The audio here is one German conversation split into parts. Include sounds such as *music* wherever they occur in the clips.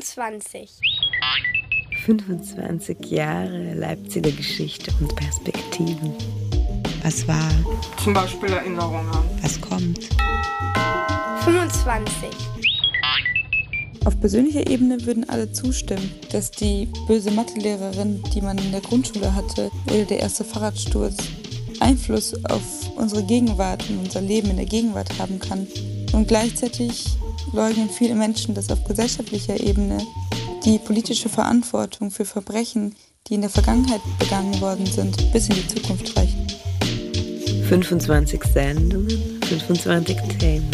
25. 25 Jahre Leipziger Geschichte und Perspektiven. Was war? Zum Beispiel Erinnerungen. Was kommt? 25. Auf persönlicher Ebene würden alle zustimmen, dass die böse Mathelehrerin, die man in der Grundschule hatte, oder der erste Fahrradsturz Einfluss auf unsere Gegenwart und unser Leben in der Gegenwart haben kann. Und gleichzeitig leugnen viele Menschen, dass auf gesellschaftlicher Ebene die politische Verantwortung für Verbrechen, die in der Vergangenheit begangen worden sind, bis in die Zukunft reicht. 25 Sendungen, 25 Themen.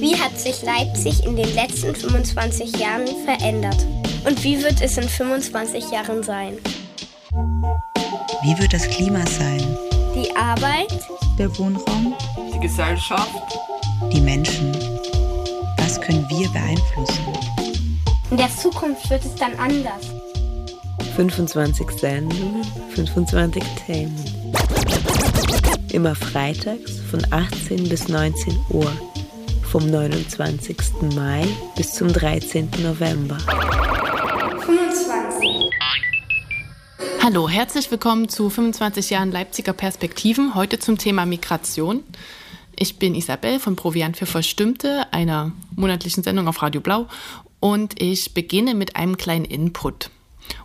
Wie hat sich Leipzig in den letzten 25 Jahren verändert? Und wie wird es in 25 Jahren sein? Wie wird das Klima sein? Die Arbeit? Der Wohnraum? Die Gesellschaft? Die Menschen? Wir beeinflussen? In der Zukunft wird es dann anders. 25 Sendungen, 25 Themen. Immer freitags von 18 bis 19 Uhr. Vom 29. Mai bis zum 13. November. 25. Hallo, herzlich willkommen zu 25 Jahren Leipziger Perspektiven. Heute zum Thema Migration. Ich bin Isabel von Proviant für Verstimmte, einer monatlichen Sendung auf Radio Blau. Und ich beginne mit einem kleinen Input.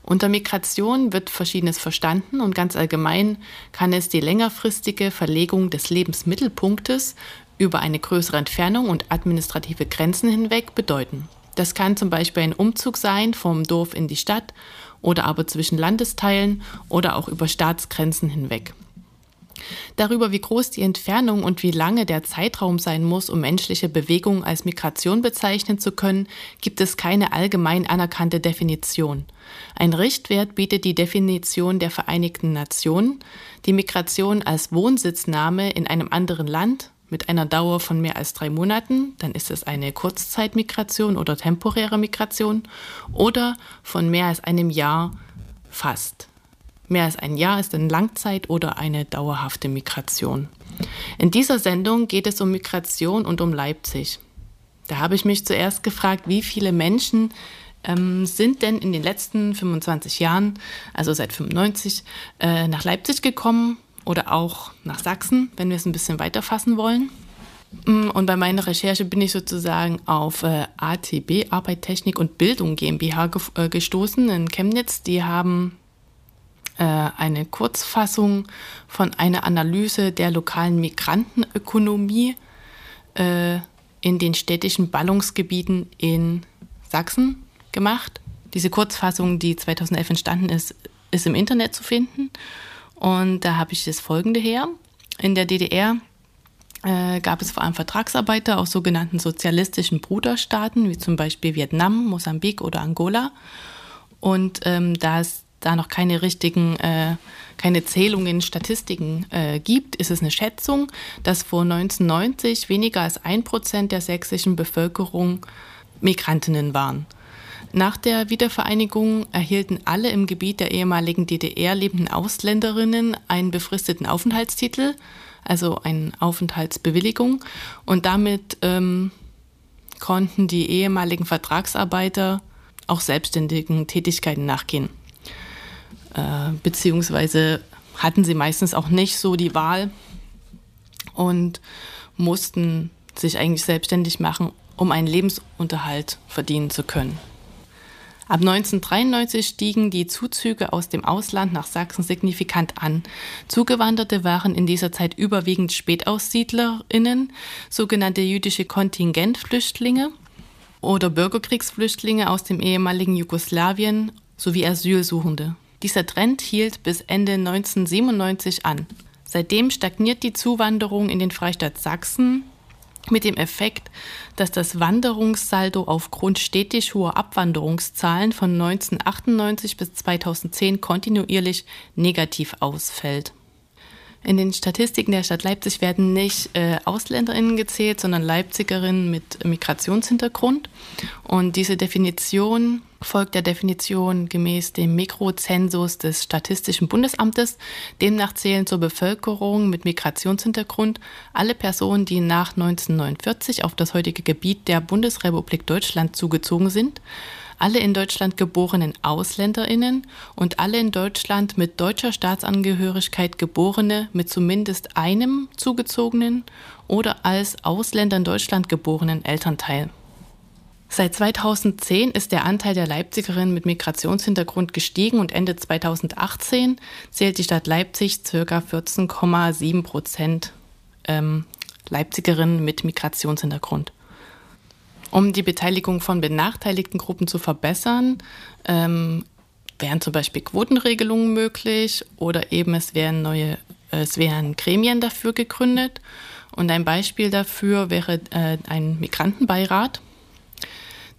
Unter Migration wird Verschiedenes verstanden und ganz allgemein kann es die längerfristige Verlegung des Lebensmittelpunktes über eine größere Entfernung und administrative Grenzen hinweg bedeuten. Das kann zum Beispiel ein Umzug sein vom Dorf in die Stadt oder aber zwischen Landesteilen oder auch über Staatsgrenzen hinweg. Darüber, wie groß die Entfernung und wie lange der Zeitraum sein muss, um menschliche Bewegung als Migration bezeichnen zu können, gibt es keine allgemein anerkannte Definition. Ein Richtwert bietet die Definition der Vereinigten Nationen, die Migration als Wohnsitznahme in einem anderen Land mit einer Dauer von mehr als drei Monaten, dann ist es eine Kurzzeitmigration oder temporäre Migration, oder von mehr als einem Jahr fast. Mehr als ein Jahr ist eine Langzeit- oder eine dauerhafte Migration. In dieser Sendung geht es um Migration und um Leipzig. Da habe ich mich zuerst gefragt, wie viele Menschen ähm, sind denn in den letzten 25 Jahren, also seit 95, äh, nach Leipzig gekommen oder auch nach Sachsen, wenn wir es ein bisschen weiter fassen wollen. Mm, und bei meiner Recherche bin ich sozusagen auf äh, ATB, Arbeit, Technik und Bildung GmbH ge äh, gestoßen in Chemnitz. Die haben eine Kurzfassung von einer Analyse der lokalen Migrantenökonomie äh, in den städtischen Ballungsgebieten in Sachsen gemacht. Diese Kurzfassung, die 2011 entstanden ist, ist im Internet zu finden. Und da habe ich das folgende her. In der DDR äh, gab es vor allem Vertragsarbeiter aus sogenannten sozialistischen Bruderstaaten, wie zum Beispiel Vietnam, Mosambik oder Angola. Und ähm, da da noch keine richtigen, äh, keine Zählungen, Statistiken äh, gibt, ist es eine Schätzung, dass vor 1990 weniger als ein Prozent der sächsischen Bevölkerung Migrantinnen waren. Nach der Wiedervereinigung erhielten alle im Gebiet der ehemaligen DDR lebenden Ausländerinnen einen befristeten Aufenthaltstitel, also eine Aufenthaltsbewilligung, und damit ähm, konnten die ehemaligen Vertragsarbeiter auch selbstständigen Tätigkeiten nachgehen. Äh, beziehungsweise hatten sie meistens auch nicht so die Wahl und mussten sich eigentlich selbstständig machen, um einen Lebensunterhalt verdienen zu können. Ab 1993 stiegen die Zuzüge aus dem Ausland nach Sachsen signifikant an. Zugewanderte waren in dieser Zeit überwiegend Spätaussiedlerinnen, sogenannte jüdische Kontingentflüchtlinge oder Bürgerkriegsflüchtlinge aus dem ehemaligen Jugoslawien sowie Asylsuchende. Dieser Trend hielt bis Ende 1997 an. Seitdem stagniert die Zuwanderung in den Freistaat Sachsen mit dem Effekt, dass das Wanderungssaldo aufgrund stetig hoher Abwanderungszahlen von 1998 bis 2010 kontinuierlich negativ ausfällt. In den Statistiken der Stadt Leipzig werden nicht äh, AusländerInnen gezählt, sondern Leipzigerinnen mit Migrationshintergrund. Und diese Definition folgt der Definition gemäß dem Mikrozensus des Statistischen Bundesamtes. Demnach zählen zur Bevölkerung mit Migrationshintergrund alle Personen, die nach 1949 auf das heutige Gebiet der Bundesrepublik Deutschland zugezogen sind alle in Deutschland geborenen Ausländerinnen und alle in Deutschland mit deutscher Staatsangehörigkeit geborene mit zumindest einem zugezogenen oder als Ausländer in Deutschland geborenen Elternteil. Seit 2010 ist der Anteil der Leipzigerinnen mit Migrationshintergrund gestiegen und Ende 2018 zählt die Stadt Leipzig ca. 14,7 Prozent ähm, Leipzigerinnen mit Migrationshintergrund. Um die Beteiligung von benachteiligten Gruppen zu verbessern, ähm, wären zum Beispiel Quotenregelungen möglich oder eben es wären neue, es wären Gremien dafür gegründet. Und ein Beispiel dafür wäre äh, ein Migrantenbeirat.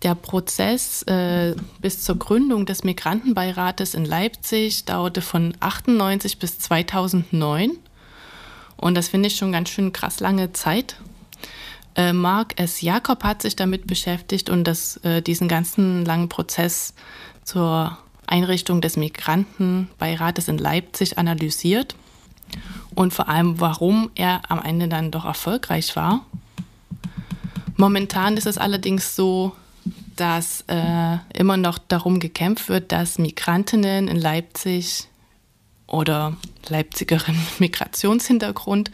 Der Prozess äh, bis zur Gründung des Migrantenbeirates in Leipzig dauerte von 98 bis 2009. Und das finde ich schon ganz schön krass lange Zeit. Äh, Mark S. Jakob hat sich damit beschäftigt und das, äh, diesen ganzen langen Prozess zur Einrichtung des Migrantenbeirates in Leipzig analysiert und vor allem, warum er am Ende dann doch erfolgreich war. Momentan ist es allerdings so, dass äh, immer noch darum gekämpft wird, dass Migrantinnen in Leipzig oder Leipzigerin mit *laughs* Migrationshintergrund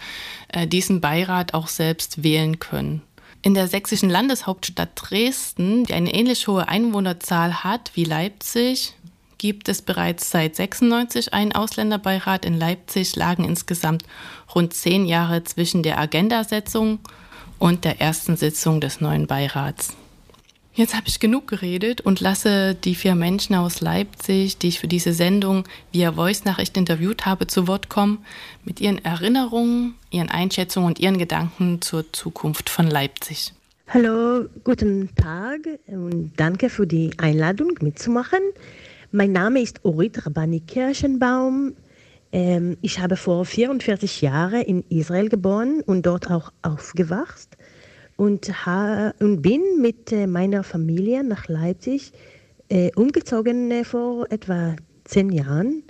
äh, diesen Beirat auch selbst wählen können. In der sächsischen Landeshauptstadt Dresden, die eine ähnlich hohe Einwohnerzahl hat wie Leipzig, gibt es bereits seit 96 einen Ausländerbeirat. In Leipzig lagen insgesamt rund zehn Jahre zwischen der Agendasetzung und der ersten Sitzung des neuen Beirats. Jetzt habe ich genug geredet und lasse die vier Menschen aus Leipzig, die ich für diese Sendung via Voice-Nachricht interviewt habe, zu Wort kommen mit ihren Erinnerungen, ihren Einschätzungen und ihren Gedanken zur Zukunft von Leipzig. Hallo, guten Tag und danke für die Einladung mitzumachen. Mein Name ist Orit Rabani Kirschenbaum. Ähm, ich habe vor 44 Jahren in Israel geboren und dort auch aufgewachsen und, ha, und bin mit äh, meiner Familie nach Leipzig äh, umgezogen äh, vor etwa zehn Jahren.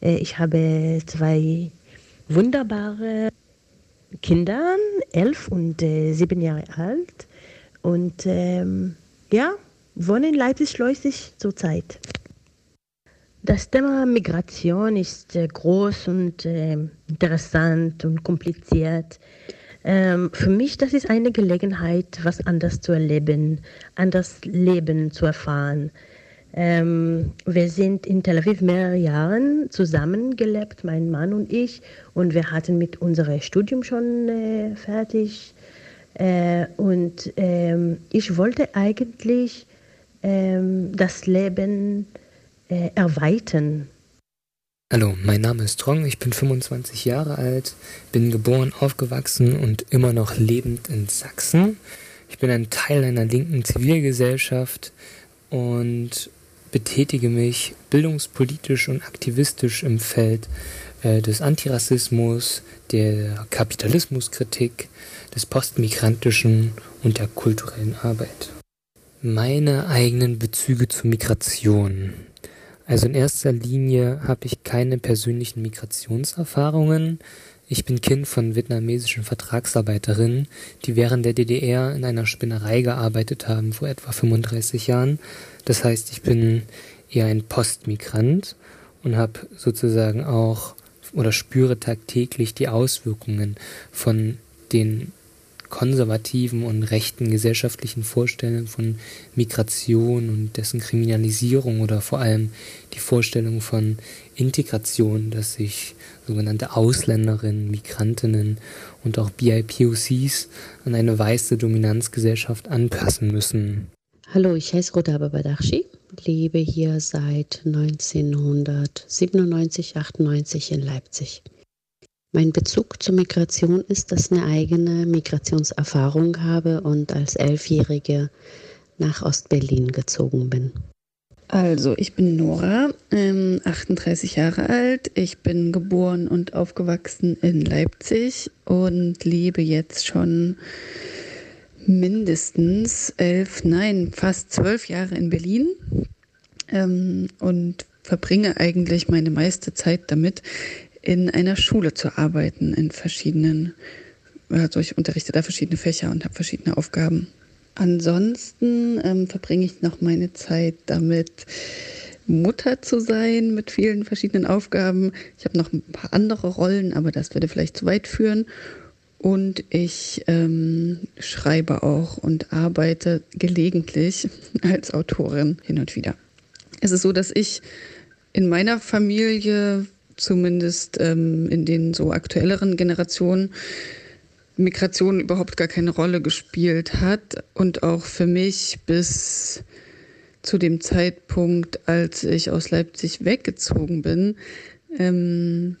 Äh, ich habe zwei wunderbare Kinder, elf und äh, sieben Jahre alt. Und ähm, ja, wohne in Leipzig-Schleusig zurzeit. Das Thema Migration ist äh, groß und interessant und kompliziert. Ähm, für mich, das ist eine Gelegenheit, was anders zu erleben, anders Leben zu erfahren. Ähm, wir sind in Tel Aviv mehrere Jahre zusammengelebt, mein Mann und ich, und wir hatten mit unserem Studium schon äh, fertig. Äh, und ähm, ich wollte eigentlich ähm, das Leben äh, erweitern Hallo, mein Name ist Trong, ich bin 25 Jahre alt, bin geboren, aufgewachsen und immer noch lebend in Sachsen. Ich bin ein Teil einer linken Zivilgesellschaft und betätige mich bildungspolitisch und aktivistisch im Feld äh, des Antirassismus, der Kapitalismuskritik, des postmigrantischen und der kulturellen Arbeit. Meine eigenen Bezüge zur Migration. Also in erster Linie habe ich keine persönlichen Migrationserfahrungen. Ich bin Kind von vietnamesischen Vertragsarbeiterinnen, die während der DDR in einer Spinnerei gearbeitet haben vor etwa 35 Jahren. Das heißt, ich bin eher ein Postmigrant und habe sozusagen auch oder spüre tagtäglich die Auswirkungen von den konservativen und rechten gesellschaftlichen Vorstellungen von Migration und dessen Kriminalisierung oder vor allem die Vorstellung von Integration, dass sich sogenannte Ausländerinnen, Migrantinnen und auch BIPOCs an eine weiße Dominanzgesellschaft anpassen müssen. Hallo, ich heiße Roda Babadachi, lebe hier seit 1997, 98 in Leipzig. Mein Bezug zur Migration ist, dass ich eine eigene Migrationserfahrung habe und als Elfjährige nach Ostberlin gezogen bin. Also, ich bin Nora, ähm, 38 Jahre alt. Ich bin geboren und aufgewachsen in Leipzig und lebe jetzt schon mindestens elf, nein, fast zwölf Jahre in Berlin ähm, und verbringe eigentlich meine meiste Zeit damit, in einer Schule zu arbeiten, in verschiedenen, also ich unterrichte da verschiedene Fächer und habe verschiedene Aufgaben. Ansonsten ähm, verbringe ich noch meine Zeit damit, Mutter zu sein mit vielen verschiedenen Aufgaben. Ich habe noch ein paar andere Rollen, aber das würde vielleicht zu weit führen. Und ich ähm, schreibe auch und arbeite gelegentlich *laughs* als Autorin hin und wieder. Es ist so, dass ich in meiner Familie, zumindest ähm, in den so aktuelleren Generationen, Migration überhaupt gar keine Rolle gespielt hat und auch für mich bis zu dem Zeitpunkt, als ich aus Leipzig weggezogen bin, ähm,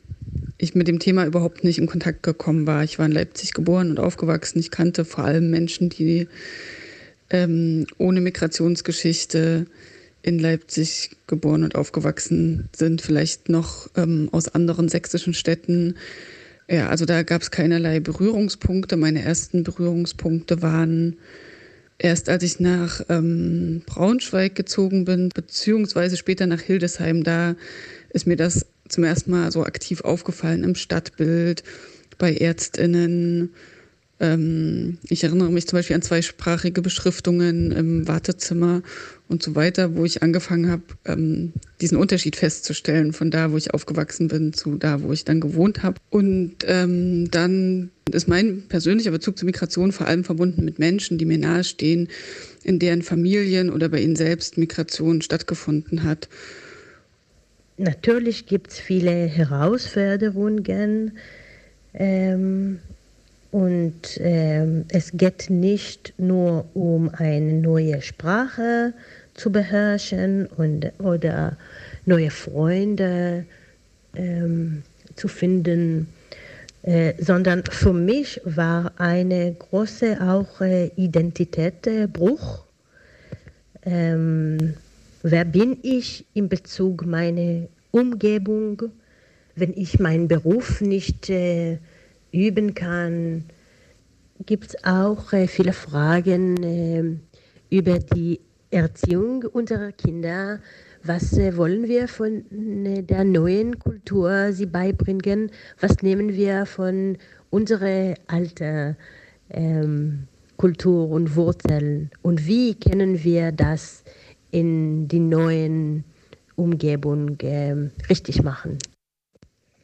ich mit dem Thema überhaupt nicht in Kontakt gekommen war. Ich war in Leipzig geboren und aufgewachsen. Ich kannte vor allem Menschen, die ähm, ohne Migrationsgeschichte in Leipzig geboren und aufgewachsen sind, vielleicht noch ähm, aus anderen sächsischen Städten ja, also da gab es keinerlei Berührungspunkte. Meine ersten Berührungspunkte waren erst, als ich nach ähm, Braunschweig gezogen bin, beziehungsweise später nach Hildesheim. Da ist mir das zum ersten Mal so aktiv aufgefallen im Stadtbild, bei Ärztinnen, ähm, ich erinnere mich zum Beispiel an zweisprachige Beschriftungen im Wartezimmer und so weiter, wo ich angefangen habe, ähm, diesen Unterschied festzustellen von da, wo ich aufgewachsen bin, zu da, wo ich dann gewohnt habe. Und ähm, dann ist mein persönlicher Bezug zur Migration vor allem verbunden mit Menschen, die mir nahestehen, in deren Familien oder bei ihnen selbst Migration stattgefunden hat. Natürlich gibt es viele Herausforderungen. Ähm, und äh, es geht nicht nur um eine neue Sprache zu beherrschen und, oder neue Freunde ähm, zu finden, äh, sondern für mich war eine große auch äh, Identitätsbruch. Ähm, wer bin ich in Bezug meine Umgebung, wenn ich meinen Beruf nicht äh, üben kann. Gibt es auch äh, viele Fragen äh, über die Erziehung unserer Kinder. Was äh, wollen wir von äh, der neuen Kultur sie beibringen? Was nehmen wir von unserer alten ähm, Kultur und Wurzeln? Und wie können wir das in die neuen Umgebung äh, richtig machen?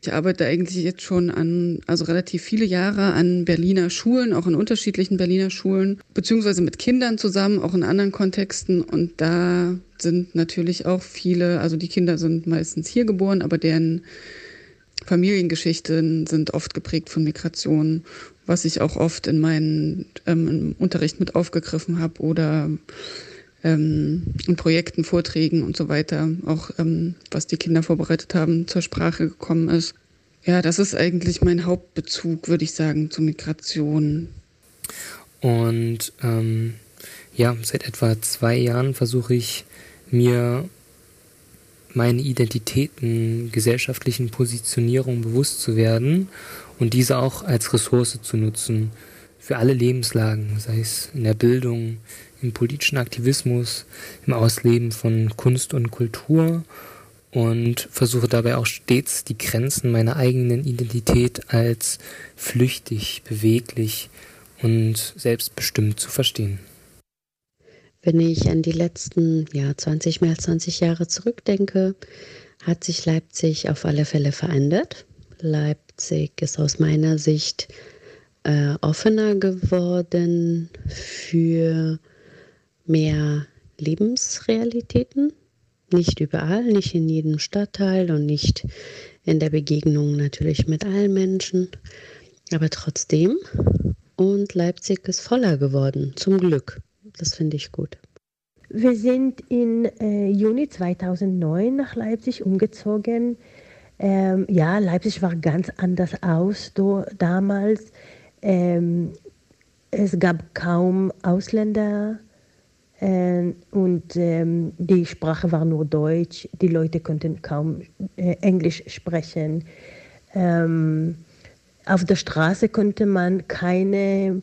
Ich arbeite eigentlich jetzt schon an, also relativ viele Jahre an Berliner Schulen, auch in unterschiedlichen Berliner Schulen, beziehungsweise mit Kindern zusammen, auch in anderen Kontexten. Und da sind natürlich auch viele, also die Kinder sind meistens hier geboren, aber deren Familiengeschichten sind oft geprägt von Migration, was ich auch oft in meinem ähm, Unterricht mit aufgegriffen habe oder ähm, in Projekten, Vorträgen und so weiter, auch ähm, was die Kinder vorbereitet haben, zur Sprache gekommen ist. Ja, das ist eigentlich mein Hauptbezug, würde ich sagen, zur Migration. Und ähm, ja, seit etwa zwei Jahren versuche ich mir meine Identitäten, gesellschaftlichen Positionierung bewusst zu werden und diese auch als Ressource zu nutzen für alle Lebenslagen, sei es in der Bildung, im politischen Aktivismus, im Ausleben von Kunst und Kultur und versuche dabei auch stets die Grenzen meiner eigenen Identität als flüchtig, beweglich und selbstbestimmt zu verstehen. Wenn ich an die letzten ja, 20, mehr als 20 Jahre zurückdenke, hat sich Leipzig auf alle Fälle verändert. Leipzig ist aus meiner Sicht äh, offener geworden für mehr Lebensrealitäten. Nicht überall, nicht in jedem Stadtteil und nicht in der Begegnung natürlich mit allen Menschen, aber trotzdem. Und Leipzig ist voller geworden, zum Glück. Das finde ich gut. Wir sind im äh, Juni 2009 nach Leipzig umgezogen. Ähm, ja, Leipzig war ganz anders aus do, damals. Ähm, es gab kaum Ausländer und ähm, die Sprache war nur Deutsch. Die Leute konnten kaum äh, Englisch sprechen. Ähm, auf der Straße konnte man keine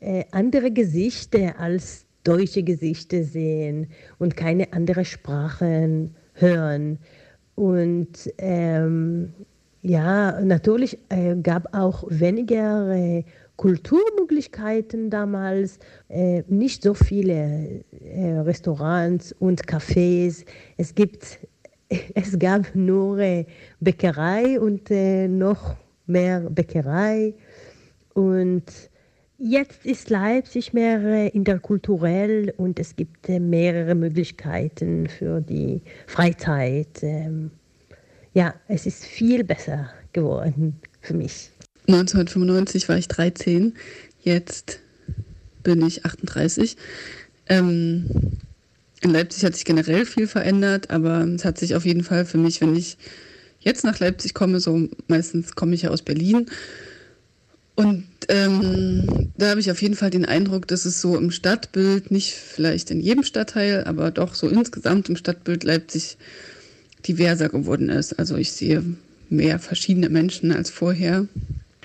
äh, andere Gesichter als deutsche Gesichter sehen und keine andere Sprachen hören. Und ähm, ja, natürlich äh, gab auch weniger äh, Kulturmöglichkeiten damals, äh, nicht so viele äh, Restaurants und Cafés. Es gibt, *laughs* es gab nur äh, Bäckerei und äh, noch mehr Bäckerei und Jetzt ist Leipzig mehr interkulturell und es gibt mehrere Möglichkeiten für die Freizeit. Ähm, ja, es ist viel besser geworden für mich. 1995 war ich 13, jetzt bin ich 38. Ähm, in Leipzig hat sich generell viel verändert, aber es hat sich auf jeden Fall für mich, wenn ich jetzt nach Leipzig komme, so meistens komme ich ja aus Berlin. Und ähm, da habe ich auf jeden Fall den Eindruck, dass es so im Stadtbild, nicht vielleicht in jedem Stadtteil, aber doch so insgesamt im Stadtbild Leipzig diverser geworden ist. Also ich sehe mehr verschiedene Menschen als vorher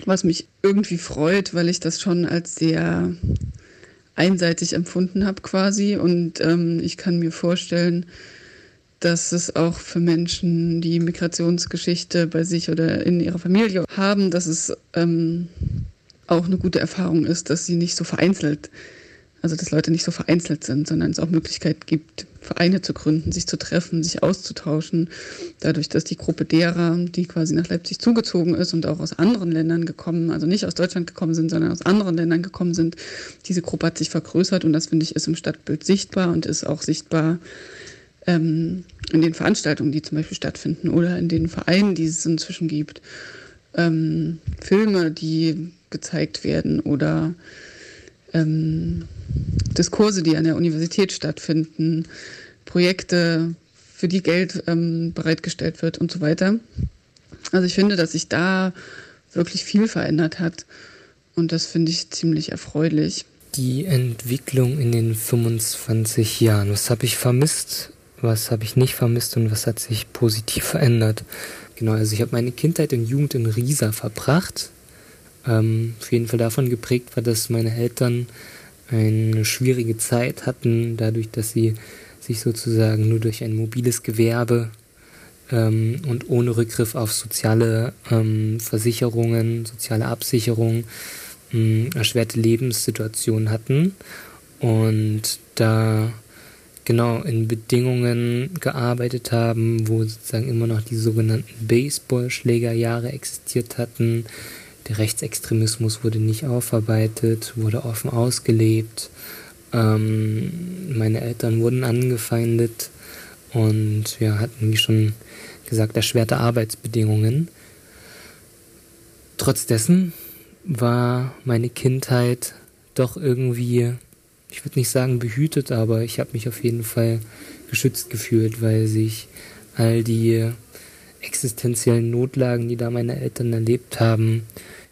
was mich irgendwie freut, weil ich das schon als sehr einseitig empfunden habe quasi. Und ähm, ich kann mir vorstellen, dass es auch für Menschen, die Migrationsgeschichte bei sich oder in ihrer Familie haben, dass es ähm, auch eine gute Erfahrung ist, dass sie nicht so vereinzelt also dass Leute nicht so vereinzelt sind, sondern es auch Möglichkeiten gibt, Vereine zu gründen, sich zu treffen, sich auszutauschen. Dadurch, dass die Gruppe derer, die quasi nach Leipzig zugezogen ist und auch aus anderen Ländern gekommen, also nicht aus Deutschland gekommen sind, sondern aus anderen Ländern gekommen sind, diese Gruppe hat sich vergrößert und das finde ich ist im Stadtbild sichtbar und ist auch sichtbar ähm, in den Veranstaltungen, die zum Beispiel stattfinden oder in den Vereinen, die es inzwischen gibt. Ähm, Filme, die gezeigt werden oder ähm, Diskurse, die an der Universität stattfinden, Projekte, für die Geld ähm, bereitgestellt wird und so weiter. Also ich finde, dass sich da wirklich viel verändert hat und das finde ich ziemlich erfreulich. Die Entwicklung in den 25 Jahren, was habe ich vermisst, was habe ich nicht vermisst und was hat sich positiv verändert? Genau, also ich habe meine Kindheit und Jugend in Riesa verbracht. Ähm, auf jeden Fall davon geprägt war, dass meine Eltern eine schwierige Zeit hatten, dadurch, dass sie sich sozusagen nur durch ein mobiles Gewerbe ähm, und ohne Rückgriff auf soziale ähm, Versicherungen, soziale Absicherung ähm, erschwerte Lebenssituationen hatten. Und da genau in Bedingungen gearbeitet haben, wo sozusagen immer noch die sogenannten Baseballschlägerjahre existiert hatten, der Rechtsextremismus wurde nicht aufarbeitet, wurde offen ausgelebt. Ähm, meine Eltern wurden angefeindet und wir hatten, wie schon gesagt, erschwerte Arbeitsbedingungen. Trotz dessen war meine Kindheit doch irgendwie, ich würde nicht sagen behütet, aber ich habe mich auf jeden Fall geschützt gefühlt, weil sich all die existenziellen Notlagen, die da meine Eltern erlebt haben,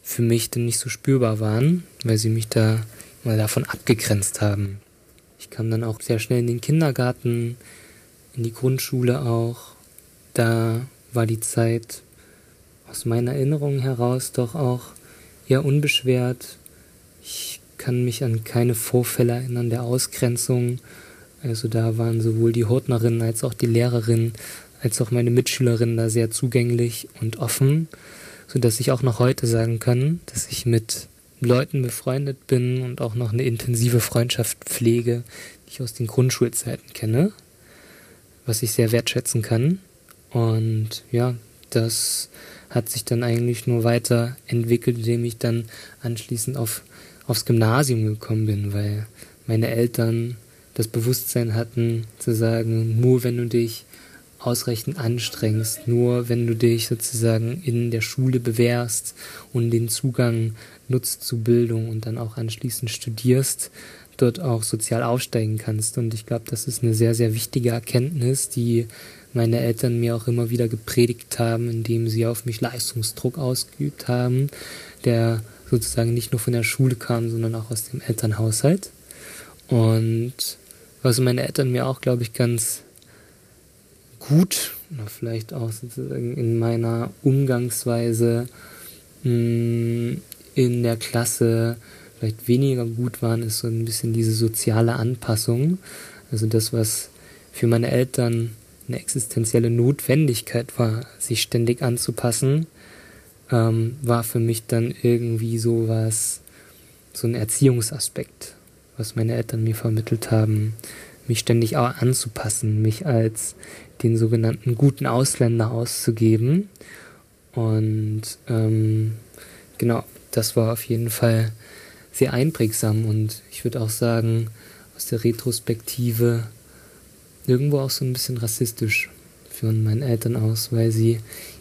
für mich dann nicht so spürbar waren, weil sie mich da mal davon abgegrenzt haben. Ich kam dann auch sehr schnell in den Kindergarten, in die Grundschule auch. Da war die Zeit aus meiner Erinnerung heraus doch auch eher unbeschwert. Ich kann mich an keine Vorfälle erinnern der Ausgrenzung. Also da waren sowohl die Hortnerin als auch die Lehrerin als auch meine Mitschülerinnen da sehr zugänglich und offen, so dass ich auch noch heute sagen kann, dass ich mit Leuten befreundet bin und auch noch eine intensive Freundschaft pflege, die ich aus den Grundschulzeiten kenne, was ich sehr wertschätzen kann. Und ja, das hat sich dann eigentlich nur weiter entwickelt, indem ich dann anschließend auf, aufs Gymnasium gekommen bin, weil meine Eltern das Bewusstsein hatten zu sagen, nur wenn du dich ausreichend anstrengst, nur wenn du dich sozusagen in der Schule bewährst und den Zugang nutzt zu Bildung und dann auch anschließend studierst, dort auch sozial aufsteigen kannst. Und ich glaube, das ist eine sehr, sehr wichtige Erkenntnis, die meine Eltern mir auch immer wieder gepredigt haben, indem sie auf mich Leistungsdruck ausgeübt haben, der sozusagen nicht nur von der Schule kam, sondern auch aus dem Elternhaushalt. Und was meine Eltern mir auch, glaube ich, ganz gut vielleicht auch sozusagen in meiner Umgangsweise mh, hm, in der Klasse vielleicht weniger gut waren, ist so ein bisschen diese soziale Anpassung. Also das, was für meine Eltern eine existenzielle Notwendigkeit war, sich ständig anzupassen, ähm, war für mich dann irgendwie sowas, so ein Erziehungsaspekt, was meine Eltern mir vermittelt haben, mich ständig auch anzupassen, mich als den sogenannten guten Ausländer auszugeben. Und ähm, genau, das war auf jeden Fall sehr einprägsam und ich würde auch sagen, aus der Retrospektive irgendwo auch so ein bisschen rassistisch von meinen Eltern aus, weil sie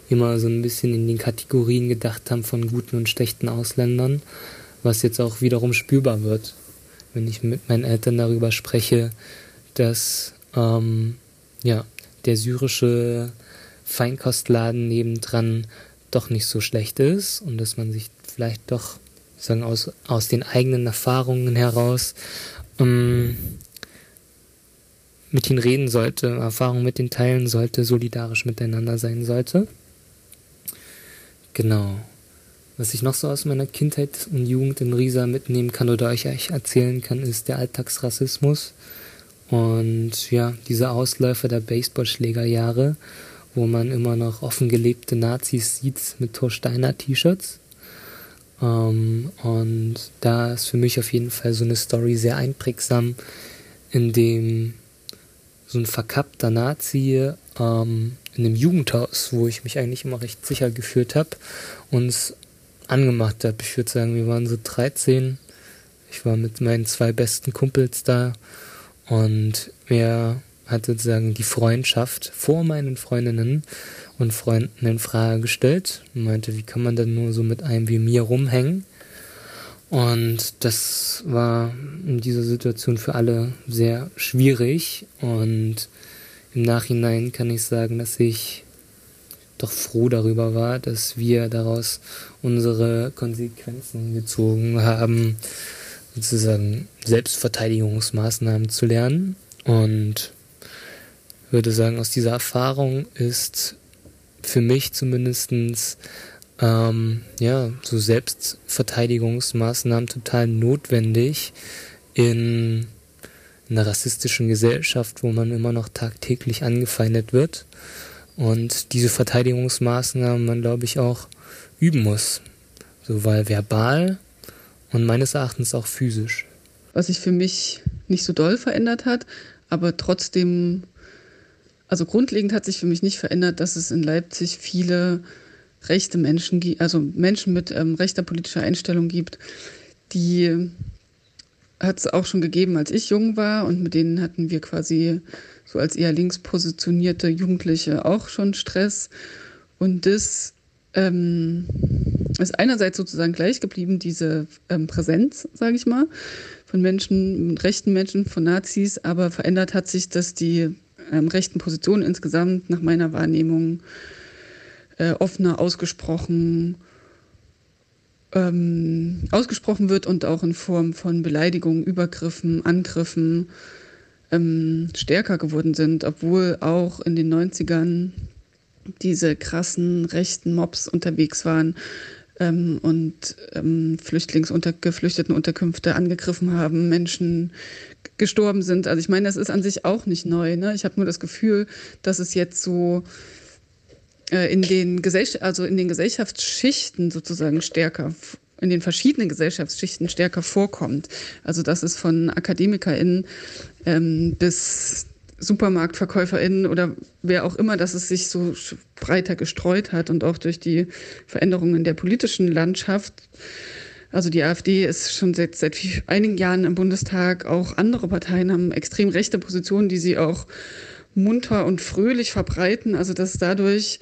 immer so ein bisschen in den Kategorien gedacht haben von guten und schlechten Ausländern, was jetzt auch wiederum spürbar wird, wenn ich mit meinen Eltern darüber spreche, dass ähm, ja der syrische Feinkostladen nebendran doch nicht so schlecht ist und dass man sich vielleicht doch sagen aus, aus den eigenen Erfahrungen heraus ähm, mit ihnen reden sollte, Erfahrungen mit ihnen teilen sollte, solidarisch miteinander sein sollte. Genau. Was ich noch so aus meiner Kindheit und Jugend in Riesa mitnehmen kann oder euch erzählen kann, ist der Alltagsrassismus und ja, diese Ausläufer der Baseballschlägerjahre, wo man immer noch offen gelebte Nazis sieht mit Torsteiner T-Shirts. Ähm, und da ist für mich auf jeden Fall so eine Story sehr einprägsam, in dem so ein verkappter Nazi ähm, in einem Jugendhaus, wo ich mich eigentlich immer recht sicher gefühlt habe, uns angemacht hat. Ich würde sagen, wir waren so 13. Ich war mit meinen zwei besten Kumpels da und er hat sozusagen die Freundschaft vor meinen Freundinnen und Freunden in Frage gestellt? Und meinte, wie kann man denn nur so mit einem wie mir rumhängen? Und das war in dieser Situation für alle sehr schwierig. Und im Nachhinein kann ich sagen, dass ich doch froh darüber war, dass wir daraus unsere Konsequenzen gezogen haben sozusagen Selbstverteidigungsmaßnahmen zu lernen. Und würde sagen, aus dieser Erfahrung ist für mich zumindestens ähm, ja, so Selbstverteidigungsmaßnahmen total notwendig in einer rassistischen Gesellschaft, wo man immer noch tagtäglich angefeindet wird. Und diese Verteidigungsmaßnahmen man, glaube ich, auch üben muss. So, weil verbal und meines Erachtens auch physisch. Was sich für mich nicht so doll verändert hat, aber trotzdem, also grundlegend hat sich für mich nicht verändert, dass es in Leipzig viele rechte Menschen also Menschen mit ähm, rechter politischer Einstellung gibt, die hat es auch schon gegeben, als ich jung war und mit denen hatten wir quasi so als eher links positionierte Jugendliche auch schon Stress. Und das ähm, ist einerseits sozusagen gleich geblieben, diese ähm, Präsenz, sage ich mal, von Menschen, rechten Menschen, von Nazis, aber verändert hat sich, dass die ähm, rechten Positionen insgesamt nach meiner Wahrnehmung äh, offener ausgesprochen ähm, ausgesprochen wird und auch in Form von Beleidigungen, Übergriffen, Angriffen ähm, stärker geworden sind, obwohl auch in den 90ern diese krassen rechten Mobs unterwegs waren ähm, und ähm, Flüchtlingsunter Geflüchtetenunterkünfte angegriffen haben, Menschen gestorben sind. Also ich meine, das ist an sich auch nicht neu. Ne? Ich habe nur das Gefühl, dass es jetzt so äh, in den also in den Gesellschaftsschichten sozusagen stärker in den verschiedenen Gesellschaftsschichten stärker vorkommt. Also dass es von AkademikerInnen ähm, bis SupermarktverkäuferInnen oder wer auch immer, dass es sich so breiter gestreut hat und auch durch die Veränderungen der politischen Landschaft. Also die AfD ist schon seit, seit einigen Jahren im Bundestag. Auch andere Parteien haben extrem rechte Positionen, die sie auch munter und fröhlich verbreiten. Also dass dadurch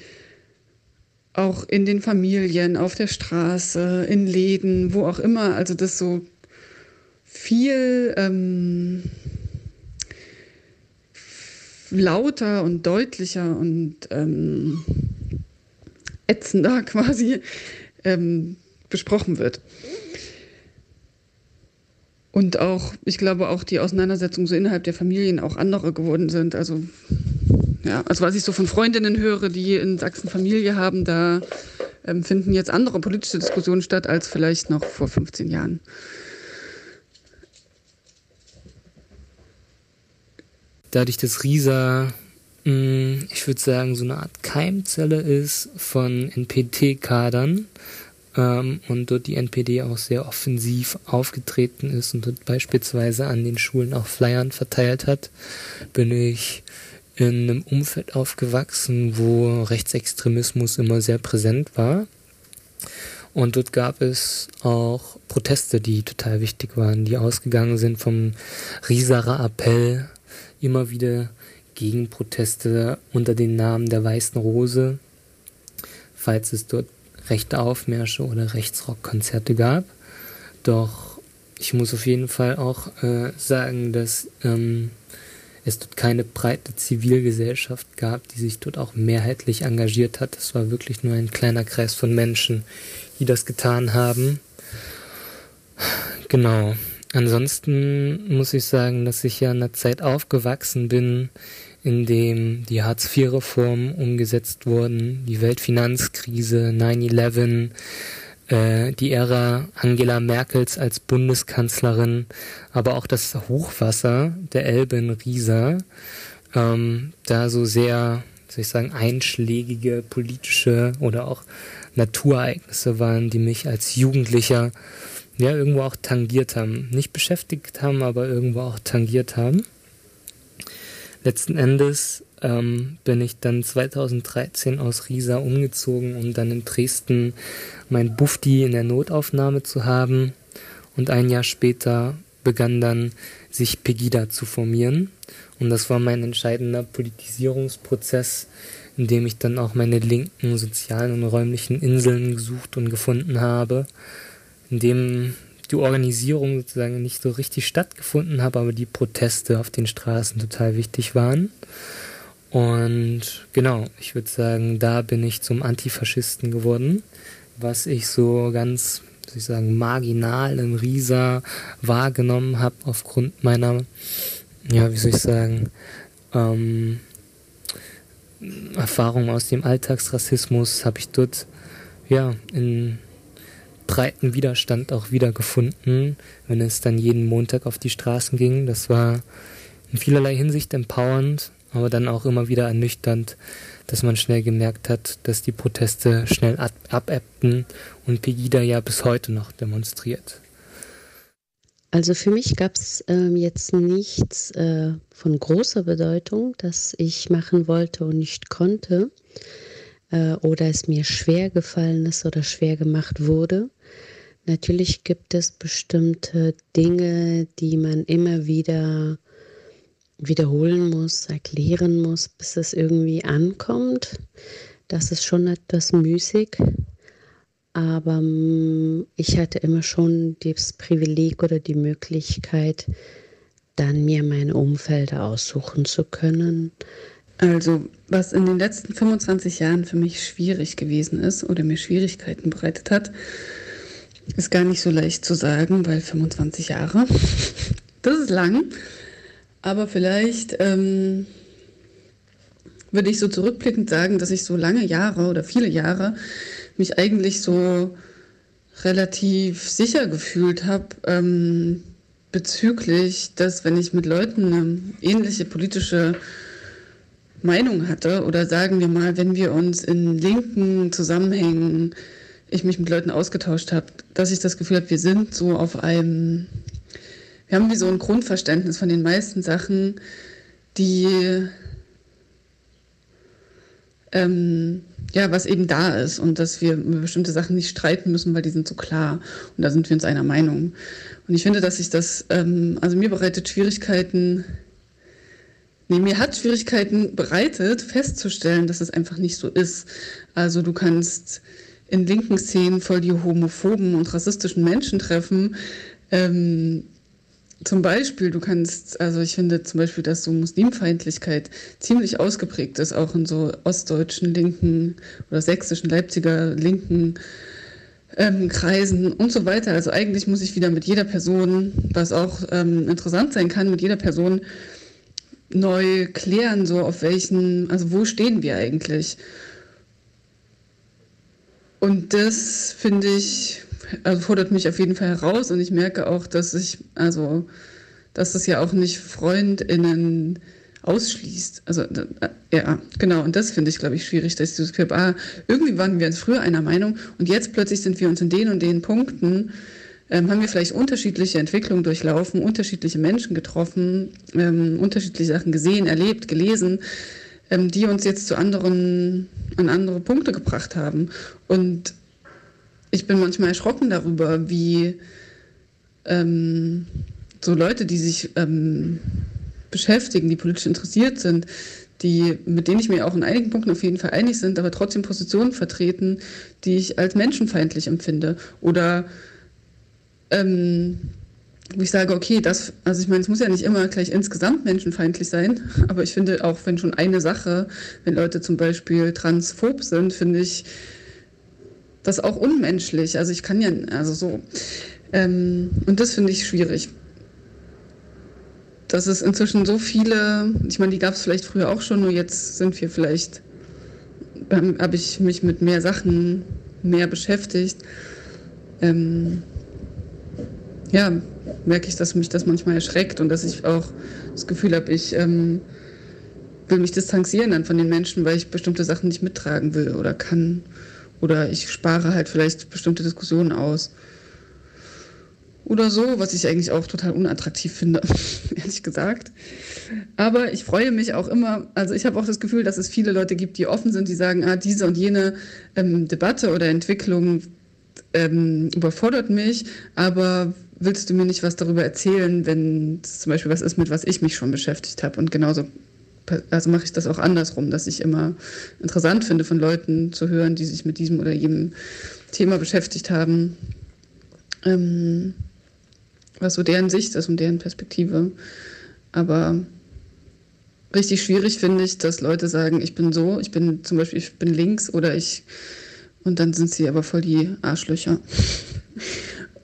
auch in den Familien, auf der Straße, in Läden, wo auch immer, also das so viel ähm, lauter und deutlicher und ähm, ätzender *laughs* quasi ähm, besprochen wird. Und auch, ich glaube auch die Auseinandersetzungen so innerhalb der Familien auch andere geworden sind. Also, ja, also was ich so von Freundinnen höre, die in Sachsen Familie haben, da ähm, finden jetzt andere politische Diskussionen statt als vielleicht noch vor 15 Jahren. Dadurch, dass Risa, hm, ich würde sagen, so eine Art Keimzelle ist von NPT-Kadern ähm, und dort die NPD auch sehr offensiv aufgetreten ist und dort beispielsweise an den Schulen auch Flyern verteilt hat, bin ich in einem Umfeld aufgewachsen, wo Rechtsextremismus immer sehr präsent war. Und dort gab es auch Proteste, die total wichtig waren, die ausgegangen sind vom Rieserer Appell, immer wieder Gegenproteste unter dem Namen der Weißen Rose, falls es dort rechte Aufmärsche oder Rechtsrockkonzerte gab. Doch ich muss auf jeden Fall auch äh, sagen, dass ähm, es dort keine breite Zivilgesellschaft gab, die sich dort auch mehrheitlich engagiert hat. Es war wirklich nur ein kleiner Kreis von Menschen, die das getan haben. Genau. Ansonsten muss ich sagen, dass ich ja in einer Zeit aufgewachsen bin, in dem die Hartz-IV-Reformen umgesetzt wurden, die Weltfinanzkrise, 9-11, äh, die Ära Angela Merkels als Bundeskanzlerin, aber auch das Hochwasser der Elbe in Riesa, ähm, da so sehr, soll ich sagen, einschlägige politische oder auch Naturereignisse waren, die mich als Jugendlicher ja irgendwo auch tangiert haben. Nicht beschäftigt haben, aber irgendwo auch tangiert haben. Letzten Endes ähm, bin ich dann 2013 aus Riesa umgezogen, um dann in Dresden mein Bufti in der Notaufnahme zu haben. Und ein Jahr später begann dann sich Pegida zu formieren. Und das war mein entscheidender Politisierungsprozess, in dem ich dann auch meine linken sozialen und räumlichen Inseln gesucht und gefunden habe, in dem die Organisierung sozusagen nicht so richtig stattgefunden hat, aber die Proteste auf den Straßen total wichtig waren. Und genau, ich würde sagen, da bin ich zum Antifaschisten geworden, was ich so ganz, soll ich sagen, marginal in Riesa wahrgenommen habe aufgrund meiner, ja, wie soll ich sagen, ähm, Erfahrung aus dem Alltagsrassismus habe ich dort ja in breiten Widerstand auch wiedergefunden, wenn es dann jeden Montag auf die Straßen ging. Das war in vielerlei Hinsicht empowernd, aber dann auch immer wieder ernüchternd, dass man schnell gemerkt hat, dass die Proteste schnell ab abebbten und Pegida ja bis heute noch demonstriert. Also für mich gab es ähm, jetzt nichts äh, von großer Bedeutung, das ich machen wollte und nicht konnte äh, oder es mir schwer gefallen ist oder schwer gemacht wurde. Natürlich gibt es bestimmte Dinge, die man immer wieder wiederholen muss, erklären muss, bis es irgendwie ankommt. Das ist schon etwas müßig. Aber mm, ich hatte immer schon das Privileg oder die Möglichkeit, dann mir meine Umfelder aussuchen zu können. Also, was in den letzten 25 Jahren für mich schwierig gewesen ist oder mir Schwierigkeiten bereitet hat, ist gar nicht so leicht zu sagen, weil 25 Jahre, *laughs* das ist lang. Aber vielleicht ähm, würde ich so zurückblickend sagen, dass ich so lange Jahre oder viele Jahre mich eigentlich so relativ sicher gefühlt habe ähm, bezüglich, dass wenn ich mit Leuten eine ähnliche politische Meinung hatte oder sagen wir mal, wenn wir uns in linken Zusammenhängen, ich mich mit Leuten ausgetauscht habe, dass ich das Gefühl habe, wir sind so auf einem wir haben wie so ein Grundverständnis von den meisten Sachen, die ähm, ja, was eben da ist und dass wir bestimmte Sachen nicht streiten müssen, weil die sind so klar und da sind wir uns einer Meinung. Und ich finde, dass sich das, ähm, also mir bereitet Schwierigkeiten, nee, mir hat Schwierigkeiten bereitet, festzustellen, dass es einfach nicht so ist. Also du kannst in linken Szenen voll die homophoben und rassistischen Menschen treffen, ähm, zum Beispiel, du kannst, also ich finde zum Beispiel, dass so Muslimfeindlichkeit ziemlich ausgeprägt ist, auch in so ostdeutschen linken oder sächsischen Leipziger linken ähm, Kreisen und so weiter. Also eigentlich muss ich wieder mit jeder Person, was auch ähm, interessant sein kann, mit jeder Person neu klären, so auf welchen, also wo stehen wir eigentlich? Und das finde ich, also fordert mich auf jeden Fall heraus und ich merke auch, dass ich, also, dass das ja auch nicht FreundInnen ausschließt. Also äh, ja, genau. Und das finde ich, glaube ich, schwierig, dass dieses Clip, ah, irgendwie waren wir uns früher einer Meinung und jetzt plötzlich sind wir uns in den und den Punkten, ähm, haben wir vielleicht unterschiedliche Entwicklungen durchlaufen, unterschiedliche Menschen getroffen, ähm, unterschiedliche Sachen gesehen, erlebt, gelesen, die uns jetzt zu anderen, an andere Punkte gebracht haben. Und ich bin manchmal erschrocken darüber, wie ähm, so Leute, die sich ähm, beschäftigen, die politisch interessiert sind, die, mit denen ich mir auch in einigen Punkten auf jeden Fall einig sind, aber trotzdem Positionen vertreten, die ich als menschenfeindlich empfinde. Oder ähm, wo ich sage, okay, das, also ich meine, es muss ja nicht immer gleich insgesamt menschenfeindlich sein, *laughs* aber ich finde auch, wenn schon eine Sache, wenn Leute zum Beispiel transphob sind, finde ich das auch unmenschlich. Also ich kann ja, also so. Ähm, und das finde ich schwierig dass es inzwischen so viele, ich meine, die gab es vielleicht früher auch schon, nur jetzt sind wir vielleicht, ähm, habe ich mich mit mehr Sachen mehr beschäftigt. Ähm, ja, merke ich, dass mich das manchmal erschreckt und dass ich auch das Gefühl habe, ich ähm, will mich distanzieren dann von den Menschen, weil ich bestimmte Sachen nicht mittragen will oder kann. Oder ich spare halt vielleicht bestimmte Diskussionen aus oder so, was ich eigentlich auch total unattraktiv finde, *laughs* ehrlich gesagt. Aber ich freue mich auch immer, also ich habe auch das Gefühl, dass es viele Leute gibt, die offen sind, die sagen, ah, diese und jene ähm, Debatte oder Entwicklung ähm, überfordert mich, aber willst du mir nicht was darüber erzählen, wenn zum Beispiel was ist, mit was ich mich schon beschäftigt habe? Und genauso also mache ich das auch andersrum, dass ich immer interessant finde, von Leuten zu hören, die sich mit diesem oder jenem Thema beschäftigt haben. Ähm, was so deren Sicht ist und deren Perspektive. Aber richtig schwierig finde ich, dass Leute sagen, ich bin so, ich bin zum Beispiel, ich bin links oder ich, und dann sind sie aber voll die Arschlöcher.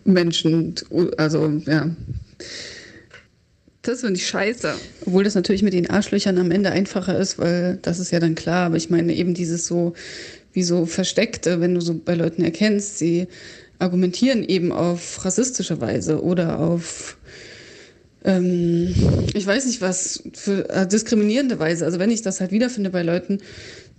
Menschen, also ja. Das finde ich scheiße. Obwohl das natürlich mit den Arschlöchern am Ende einfacher ist, weil das ist ja dann klar. Aber ich meine eben dieses so, wie so Versteckte, wenn du so bei Leuten erkennst, sie argumentieren eben auf rassistische Weise oder auf, ähm, ich weiß nicht was, für äh, diskriminierende Weise. Also wenn ich das halt wiederfinde bei Leuten,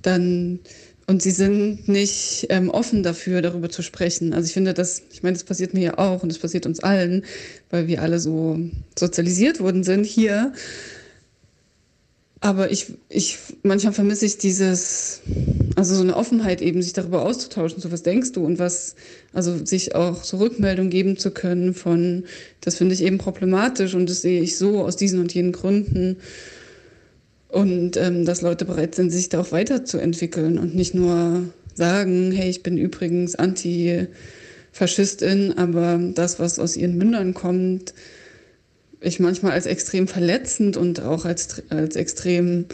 dann und sie sind nicht ähm, offen dafür, darüber zu sprechen. Also ich finde, das, ich meine, das passiert mir ja auch und das passiert uns allen, weil wir alle so sozialisiert worden sind hier. Aber ich, ich, manchmal vermisse ich dieses, also so eine Offenheit eben, sich darüber auszutauschen, so was denkst du und was, also sich auch so Rückmeldung geben zu können von, das finde ich eben problematisch und das sehe ich so aus diesen und jenen Gründen. Und ähm, dass Leute bereit sind, sich da auch weiterzuentwickeln und nicht nur sagen, hey, ich bin übrigens Antifaschistin, aber das, was aus ihren Mündern kommt, ich manchmal als extrem verletzend und auch als, als extrem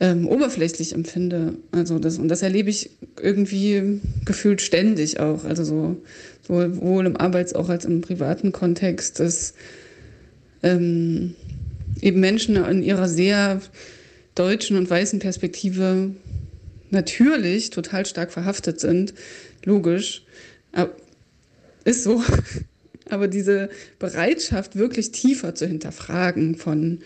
ähm, oberflächlich empfinde. Also das, und das erlebe ich irgendwie gefühlt ständig auch. Also so sowohl im Arbeits- auch als im privaten Kontext, dass ähm, eben Menschen in ihrer sehr deutschen und weißen Perspektive natürlich total stark verhaftet sind. Logisch. Aber ist so. *laughs* Aber diese Bereitschaft, wirklich tiefer zu hinterfragen von,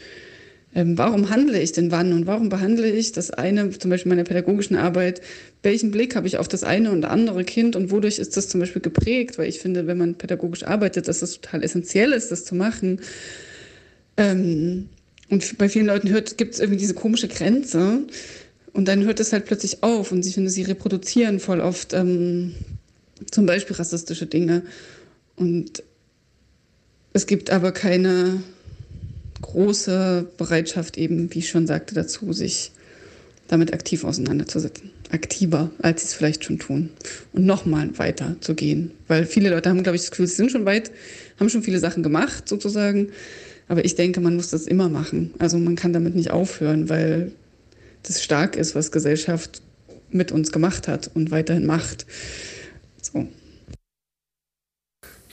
ähm, warum handle ich denn wann und warum behandle ich das eine, zum Beispiel in meiner pädagogischen Arbeit, welchen Blick habe ich auf das eine und andere Kind und wodurch ist das zum Beispiel geprägt? Weil ich finde, wenn man pädagogisch arbeitet, dass das total essentiell ist, das zu machen. Ähm, und bei vielen Leuten gibt es irgendwie diese komische Grenze und dann hört es halt plötzlich auf und ich finde, sie reproduzieren voll oft ähm, zum Beispiel rassistische Dinge. Und es gibt aber keine große Bereitschaft eben, wie ich schon sagte, dazu, sich damit aktiv auseinanderzusetzen. Aktiver, als sie es vielleicht schon tun. Und nochmal weiter zu gehen. Weil viele Leute haben, glaube ich, das Gefühl, sie sind schon weit, haben schon viele Sachen gemacht, sozusagen. Aber ich denke, man muss das immer machen. Also man kann damit nicht aufhören, weil das stark ist, was Gesellschaft mit uns gemacht hat und weiterhin macht. So.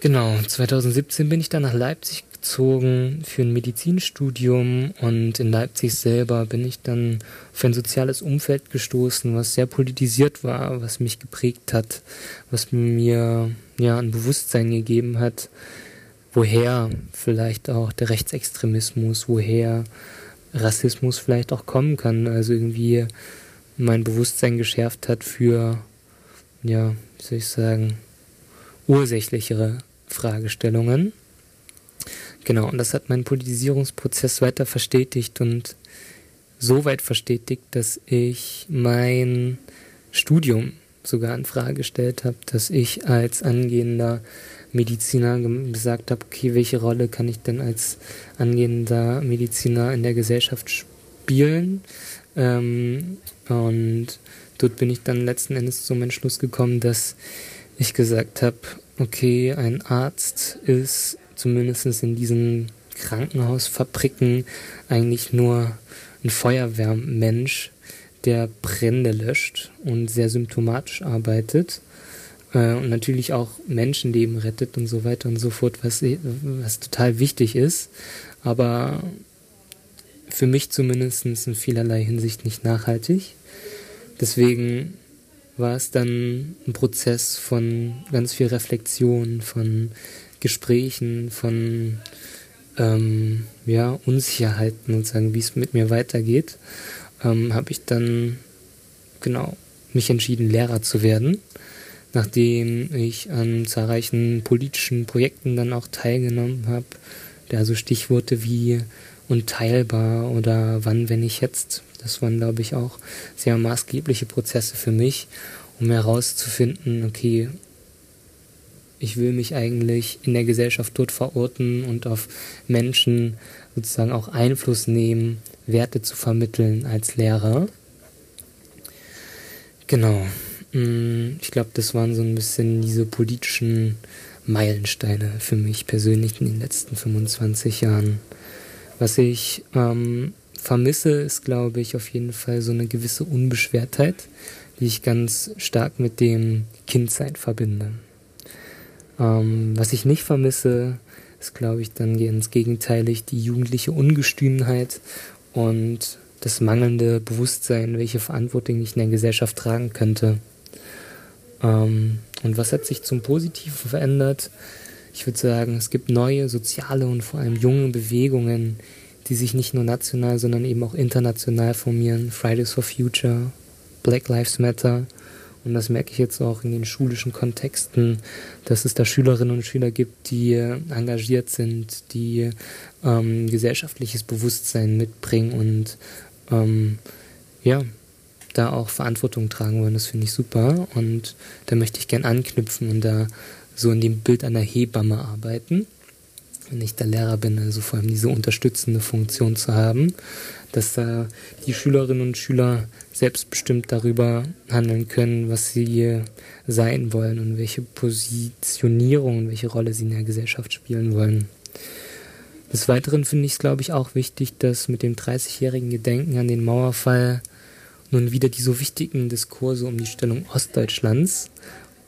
Genau, 2017 bin ich dann nach Leipzig gezogen für ein Medizinstudium und in Leipzig selber bin ich dann auf ein soziales Umfeld gestoßen, was sehr politisiert war, was mich geprägt hat, was mir ja ein Bewusstsein gegeben hat, woher vielleicht auch der Rechtsextremismus, woher Rassismus vielleicht auch kommen kann, also irgendwie mein Bewusstsein geschärft hat für ja, wie soll ich sagen, ursächlichere Fragestellungen. Genau, und das hat meinen Politisierungsprozess weiter verstetigt und so weit verstetigt, dass ich mein Studium sogar in Frage gestellt habe, dass ich als angehender Mediziner gesagt habe, okay, welche Rolle kann ich denn als angehender Mediziner in der Gesellschaft spielen? Ähm, und dort bin ich dann letzten Endes zum Entschluss gekommen, dass ich gesagt habe, okay, ein Arzt ist zumindest in diesen Krankenhausfabriken eigentlich nur ein Feuerwehrmensch, der Brände löscht und sehr symptomatisch arbeitet äh, und natürlich auch Menschenleben rettet und so weiter und so fort, was, was total wichtig ist, aber für mich zumindest in vielerlei Hinsicht nicht nachhaltig. Deswegen war es dann ein Prozess von ganz viel Reflexion, von Gesprächen, von ähm, ja, Unsicherheiten und sagen, wie es mit mir weitergeht, ähm, habe ich dann genau mich entschieden, Lehrer zu werden, nachdem ich an zahlreichen politischen Projekten dann auch teilgenommen habe, da so Stichworte wie unteilbar oder wann, wenn ich jetzt das waren, glaube ich, auch sehr maßgebliche Prozesse für mich, um herauszufinden, okay, ich will mich eigentlich in der Gesellschaft dort verorten und auf Menschen sozusagen auch Einfluss nehmen, Werte zu vermitteln als Lehrer. Genau. Mm, ich glaube, das waren so ein bisschen diese politischen Meilensteine für mich persönlich in den letzten 25 Jahren. Was ich ähm, vermisse, ist, glaube ich, auf jeden Fall so eine gewisse Unbeschwertheit, die ich ganz stark mit dem Kindsein verbinde. Ähm, was ich nicht vermisse, ist, glaube ich, dann ganz gegenteilig die jugendliche Ungestümheit und das mangelnde Bewusstsein, welche Verantwortung ich in der Gesellschaft tragen könnte. Ähm, und was hat sich zum Positiven verändert? Ich würde sagen, es gibt neue soziale und vor allem junge Bewegungen, die sich nicht nur national, sondern eben auch international formieren. Fridays for Future, Black Lives Matter. Und das merke ich jetzt auch in den schulischen Kontexten, dass es da Schülerinnen und Schüler gibt, die engagiert sind, die ähm, gesellschaftliches Bewusstsein mitbringen und ähm, ja, da auch Verantwortung tragen wollen. Das finde ich super. Und da möchte ich gern anknüpfen und da so in dem Bild einer Hebamme arbeiten wenn ich der Lehrer bin, also vor allem diese unterstützende Funktion zu haben, dass da die Schülerinnen und Schüler selbstbestimmt darüber handeln können, was sie sein wollen und welche Positionierung und welche Rolle sie in der Gesellschaft spielen wollen. Des Weiteren finde ich es, glaube ich, auch wichtig, dass mit dem 30-jährigen Gedenken an den Mauerfall nun wieder die so wichtigen Diskurse um die Stellung Ostdeutschlands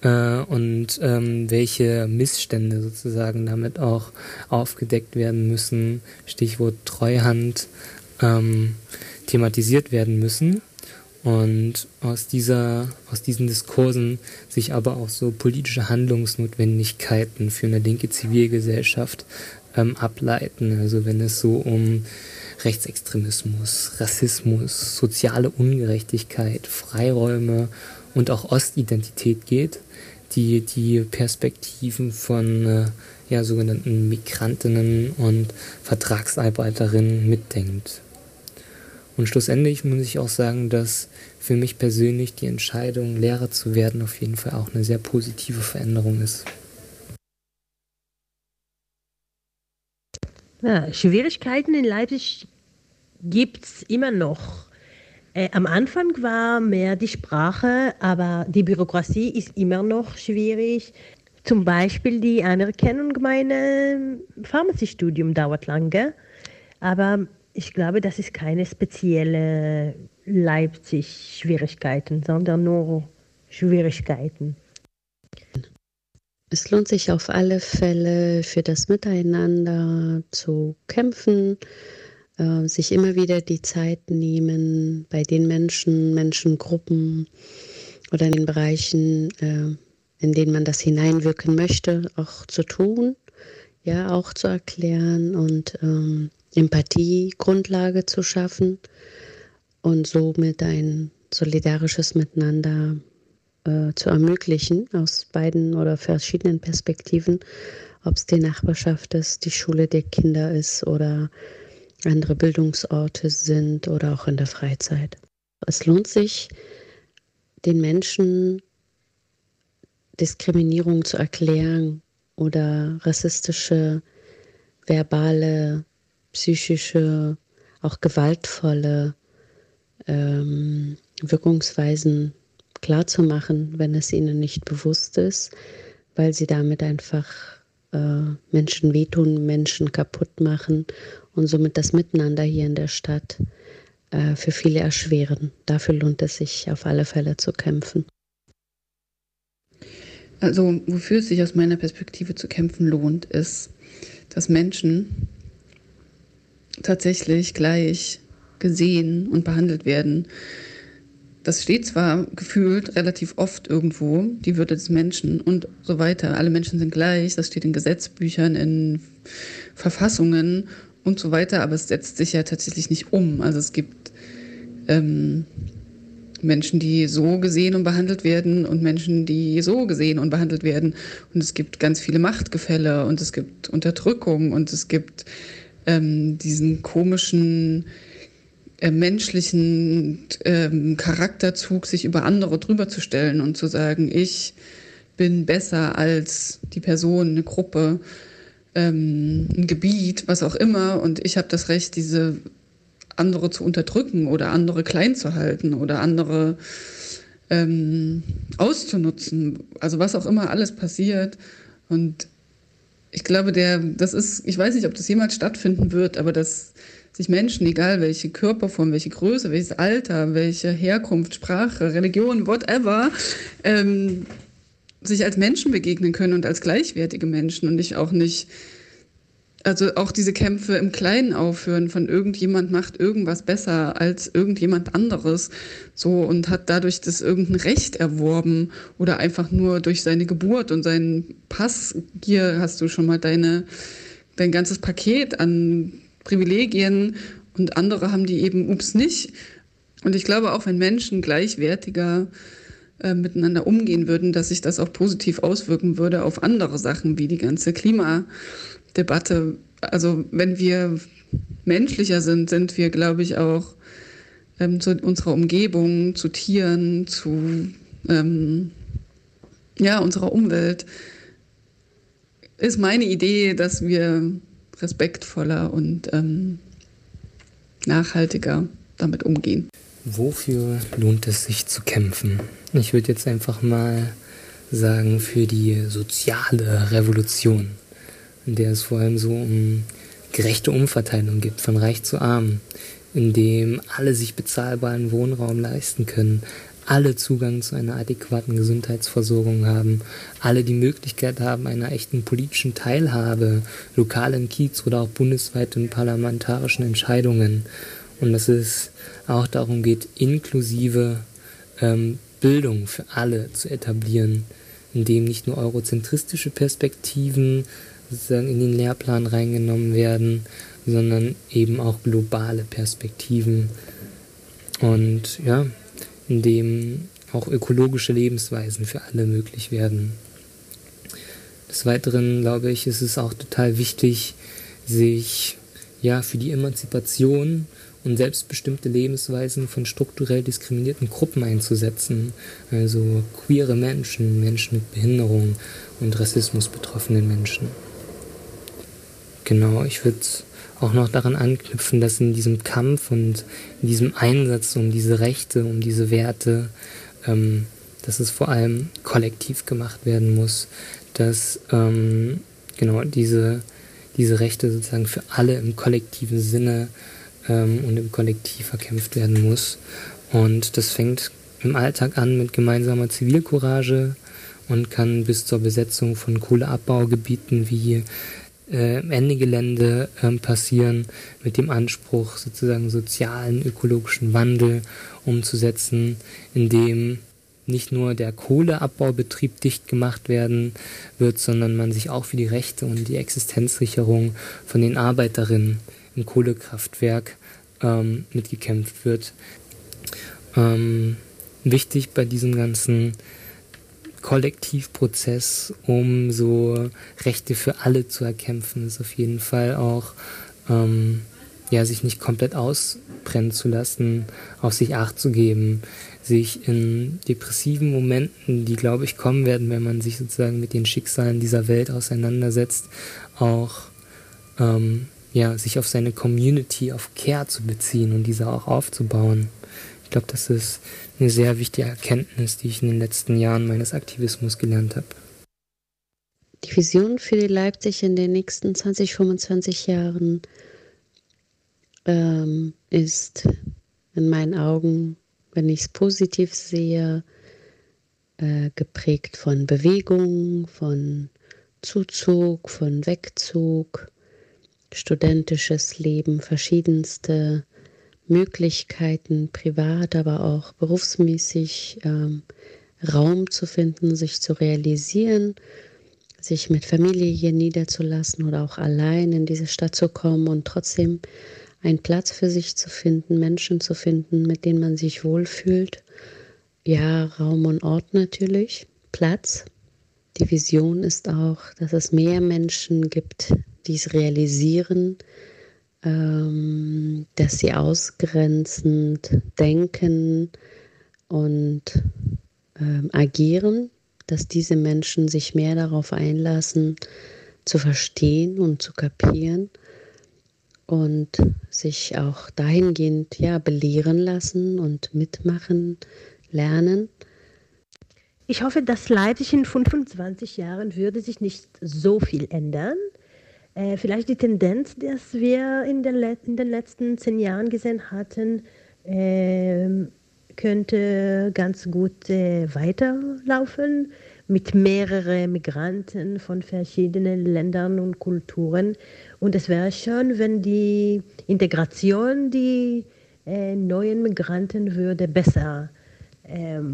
äh, und ähm, welche Missstände sozusagen damit auch aufgedeckt werden müssen, Stichwort Treuhand, ähm, thematisiert werden müssen. Und aus dieser, aus diesen Diskursen sich aber auch so politische Handlungsnotwendigkeiten für eine linke Zivilgesellschaft ähm, ableiten. Also wenn es so um Rechtsextremismus, Rassismus, soziale Ungerechtigkeit, Freiräume und auch Ostidentität geht, die die Perspektiven von äh, ja, sogenannten Migrantinnen und Vertragsarbeiterinnen mitdenkt. Und schlussendlich muss ich auch sagen, dass für mich persönlich die Entscheidung, Lehrer zu werden, auf jeden Fall auch eine sehr positive Veränderung ist. Ja, Schwierigkeiten in Leipzig gibt es immer noch. Äh, am Anfang war mehr die Sprache, aber die Bürokratie ist immer noch schwierig. Zum Beispiel die Anerkennung meines Pharmaziestudium dauert lange, aber ich glaube, das ist keine spezielle Leipzig-Schwierigkeiten, sondern nur Schwierigkeiten. Es lohnt sich auf alle Fälle für das Miteinander zu kämpfen, äh, sich immer wieder die Zeit nehmen, bei den Menschen, Menschengruppen oder in den Bereichen, äh, in denen man das hineinwirken möchte, auch zu tun, ja, auch zu erklären und ähm, Empathie-Grundlage zu schaffen und somit ein solidarisches Miteinander äh, zu ermöglichen aus beiden oder verschiedenen Perspektiven, ob es die Nachbarschaft ist, die Schule der Kinder ist oder andere Bildungsorte sind oder auch in der Freizeit. Es lohnt sich, den Menschen Diskriminierung zu erklären oder rassistische, verbale, psychische, auch gewaltvolle ähm, Wirkungsweisen klarzumachen, wenn es ihnen nicht bewusst ist, weil sie damit einfach äh, Menschen wehtun, Menschen kaputt machen und somit das Miteinander hier in der Stadt äh, für viele erschweren. Dafür lohnt es sich auf alle Fälle zu kämpfen. Also wofür es sich aus meiner Perspektive zu kämpfen lohnt, ist, dass Menschen tatsächlich gleich gesehen und behandelt werden. Das steht zwar gefühlt relativ oft irgendwo, die Würde des Menschen und so weiter. Alle Menschen sind gleich, das steht in Gesetzbüchern, in Verfassungen und so weiter, aber es setzt sich ja tatsächlich nicht um. Also es gibt ähm, Menschen, die so gesehen und behandelt werden und Menschen, die so gesehen und behandelt werden. Und es gibt ganz viele Machtgefälle und es gibt Unterdrückung und es gibt ähm, diesen komischen äh, menschlichen ähm, Charakterzug, sich über andere drüber zu stellen und zu sagen, ich bin besser als die Person, eine Gruppe, ähm, ein Gebiet, was auch immer, und ich habe das Recht, diese andere zu unterdrücken oder andere klein zu halten oder andere ähm, auszunutzen. Also was auch immer alles passiert. Und ich glaube, der, das ist, ich weiß nicht, ob das jemals stattfinden wird, aber dass sich Menschen, egal welche Körperform, welche Größe, welches Alter, welche Herkunft, Sprache, Religion, whatever, ähm, sich als Menschen begegnen können und als gleichwertige Menschen und nicht auch nicht also auch diese Kämpfe im Kleinen aufhören, von irgendjemand macht irgendwas besser als irgendjemand anderes, so und hat dadurch das irgendein Recht erworben oder einfach nur durch seine Geburt und seinen Pass. Hier hast du schon mal deine, dein ganzes Paket an Privilegien und andere haben die eben, ups, nicht. Und ich glaube auch, wenn Menschen gleichwertiger äh, miteinander umgehen würden, dass sich das auch positiv auswirken würde auf andere Sachen wie die ganze Klima. Debatte. Also wenn wir menschlicher sind, sind wir, glaube ich, auch ähm, zu unserer Umgebung, zu Tieren, zu ähm, ja, unserer Umwelt. Ist meine Idee, dass wir respektvoller und ähm, nachhaltiger damit umgehen. Wofür lohnt es sich zu kämpfen? Ich würde jetzt einfach mal sagen, für die soziale Revolution in der es vor allem so um gerechte Umverteilung gibt, von reich zu arm, in dem alle sich bezahlbaren Wohnraum leisten können, alle Zugang zu einer adäquaten Gesundheitsversorgung haben, alle die Möglichkeit haben einer echten politischen Teilhabe, lokal im Kiez oder auch bundesweit in parlamentarischen Entscheidungen. Und dass es auch darum geht, inklusive ähm, Bildung für alle zu etablieren, in dem nicht nur eurozentristische Perspektiven sozusagen in den Lehrplan reingenommen werden, sondern eben auch globale Perspektiven und ja, in dem auch ökologische Lebensweisen für alle möglich werden. Des Weiteren glaube ich, ist es auch total wichtig, sich ja für die Emanzipation und selbstbestimmte Lebensweisen von strukturell diskriminierten Gruppen einzusetzen, also queere Menschen, Menschen mit Behinderung und Rassismus betroffenen Menschen. Genau, ich würde auch noch daran anknüpfen, dass in diesem Kampf und in diesem Einsatz um diese Rechte, um diese Werte, ähm, dass es vor allem kollektiv gemacht werden muss, dass ähm, genau diese, diese Rechte sozusagen für alle im kollektiven Sinne ähm, und im Kollektiv verkämpft werden muss. Und das fängt im Alltag an mit gemeinsamer Zivilcourage und kann bis zur Besetzung von Kohleabbaugebieten wie äh, Ende Gelände äh, passieren, mit dem Anspruch, sozusagen sozialen, ökologischen Wandel umzusetzen, in dem nicht nur der Kohleabbaubetrieb dicht gemacht werden wird, sondern man sich auch für die Rechte und die Existenzsicherung von den Arbeiterinnen im Kohlekraftwerk ähm, mitgekämpft wird. Ähm, wichtig bei diesem ganzen Kollektivprozess, um so Rechte für alle zu erkämpfen, ist auf jeden Fall auch ähm, ja, sich nicht komplett ausbrennen zu lassen, auf sich acht zu geben, sich in depressiven Momenten, die glaube ich kommen werden, wenn man sich sozusagen mit den Schicksalen dieser Welt auseinandersetzt, auch ähm, ja, sich auf seine Community, auf Care zu beziehen und diese auch aufzubauen. Ich glaube, das ist eine sehr wichtige Erkenntnis, die ich in den letzten Jahren meines Aktivismus gelernt habe. Die Vision für die Leipzig in den nächsten 20, 25 Jahren ähm, ist in meinen Augen, wenn ich es positiv sehe, äh, geprägt von Bewegung, von Zuzug, von Wegzug, studentisches Leben, verschiedenste Möglichkeiten, privat, aber auch berufsmäßig ähm, Raum zu finden, sich zu realisieren, sich mit Familie hier niederzulassen oder auch allein in diese Stadt zu kommen und trotzdem einen Platz für sich zu finden, Menschen zu finden, mit denen man sich wohlfühlt. Ja, Raum und Ort natürlich, Platz. Die Vision ist auch, dass es mehr Menschen gibt, die es realisieren, ähm, dass sie ausgrenzend denken und ähm, agieren, dass diese Menschen sich mehr darauf einlassen, zu verstehen und zu kapieren und sich auch dahingehend ja belehren lassen und mitmachen, lernen. Ich hoffe, dass Leipzig in 25 Jahren würde sich nicht so viel ändern. Äh, vielleicht die Tendenz, dass wir in den, in den letzten zehn Jahren gesehen hatten, äh, könnte ganz gut äh, weiterlaufen mit mehreren Migranten von verschiedenen Ländern und Kulturen. Und es wäre schön, wenn die Integration die äh, neuen Migranten würde besser ähm,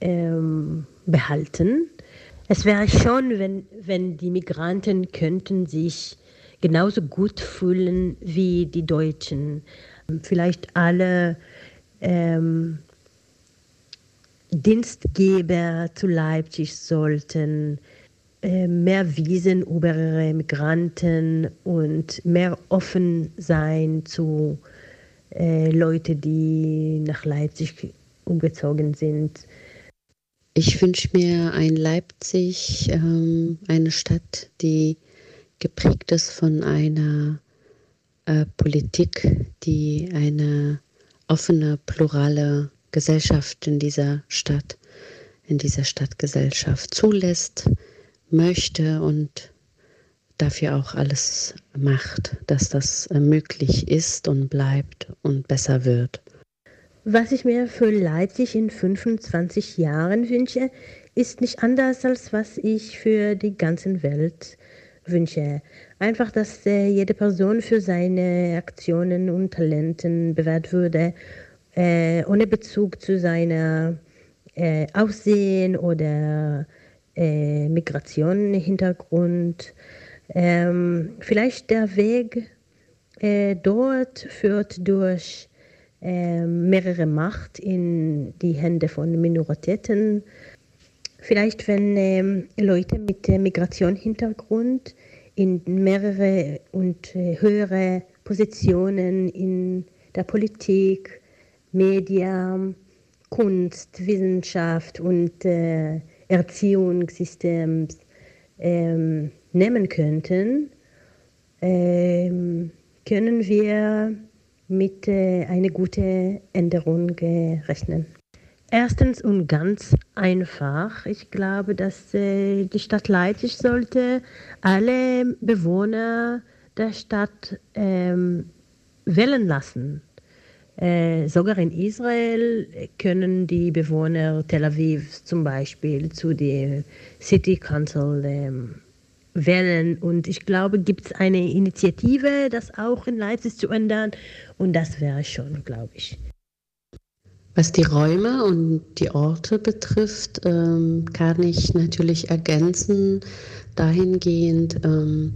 ähm, behalten. Es wäre schon, wenn, wenn die Migranten könnten sich genauso gut fühlen wie die Deutschen. Vielleicht alle ähm, Dienstgeber zu Leipzig sollten äh, mehr wissen über ihre Migranten und mehr offen sein zu äh, Leuten, die nach Leipzig umgezogen sind. Ich wünsche mir ein Leipzig, ähm, eine Stadt, die geprägt ist von einer äh, Politik, die eine offene, plurale Gesellschaft in dieser Stadt, in dieser Stadtgesellschaft zulässt, möchte und dafür auch alles macht, dass das äh, möglich ist und bleibt und besser wird. Was ich mir für Leipzig in 25 Jahren wünsche, ist nicht anders als was ich für die ganze Welt wünsche. Einfach, dass äh, jede Person für seine Aktionen und Talenten bewährt würde äh, ohne Bezug zu seiner äh, Aussehen oder äh, Migration, Hintergrund. Ähm, vielleicht der Weg äh, dort führt durch mehrere Macht in die Hände von Minoritäten. Vielleicht wenn äh, Leute mit äh, Migrationshintergrund in mehrere und äh, höhere Positionen in der Politik Medien, Kunst, Wissenschaft und äh, Erziehungssystem ähm, nehmen könnten, ähm, können wir mit äh, einer guten Änderung äh, rechnen. Erstens und ganz einfach. Ich glaube, dass äh, die Stadt Leipzig sollte alle Bewohner der Stadt ähm, wählen lassen Äh, sogar in Israel können die Bewohner Tel Aviv zum Beispiel zu der City Council ähm, wählen. Und ich glaube, gibt es eine Initiative, das auch in Leipzig zu ändern. Und das wäre schon, glaube ich. Was die Räume und die Orte betrifft, ähm, kann ich natürlich ergänzen dahingehend, ähm,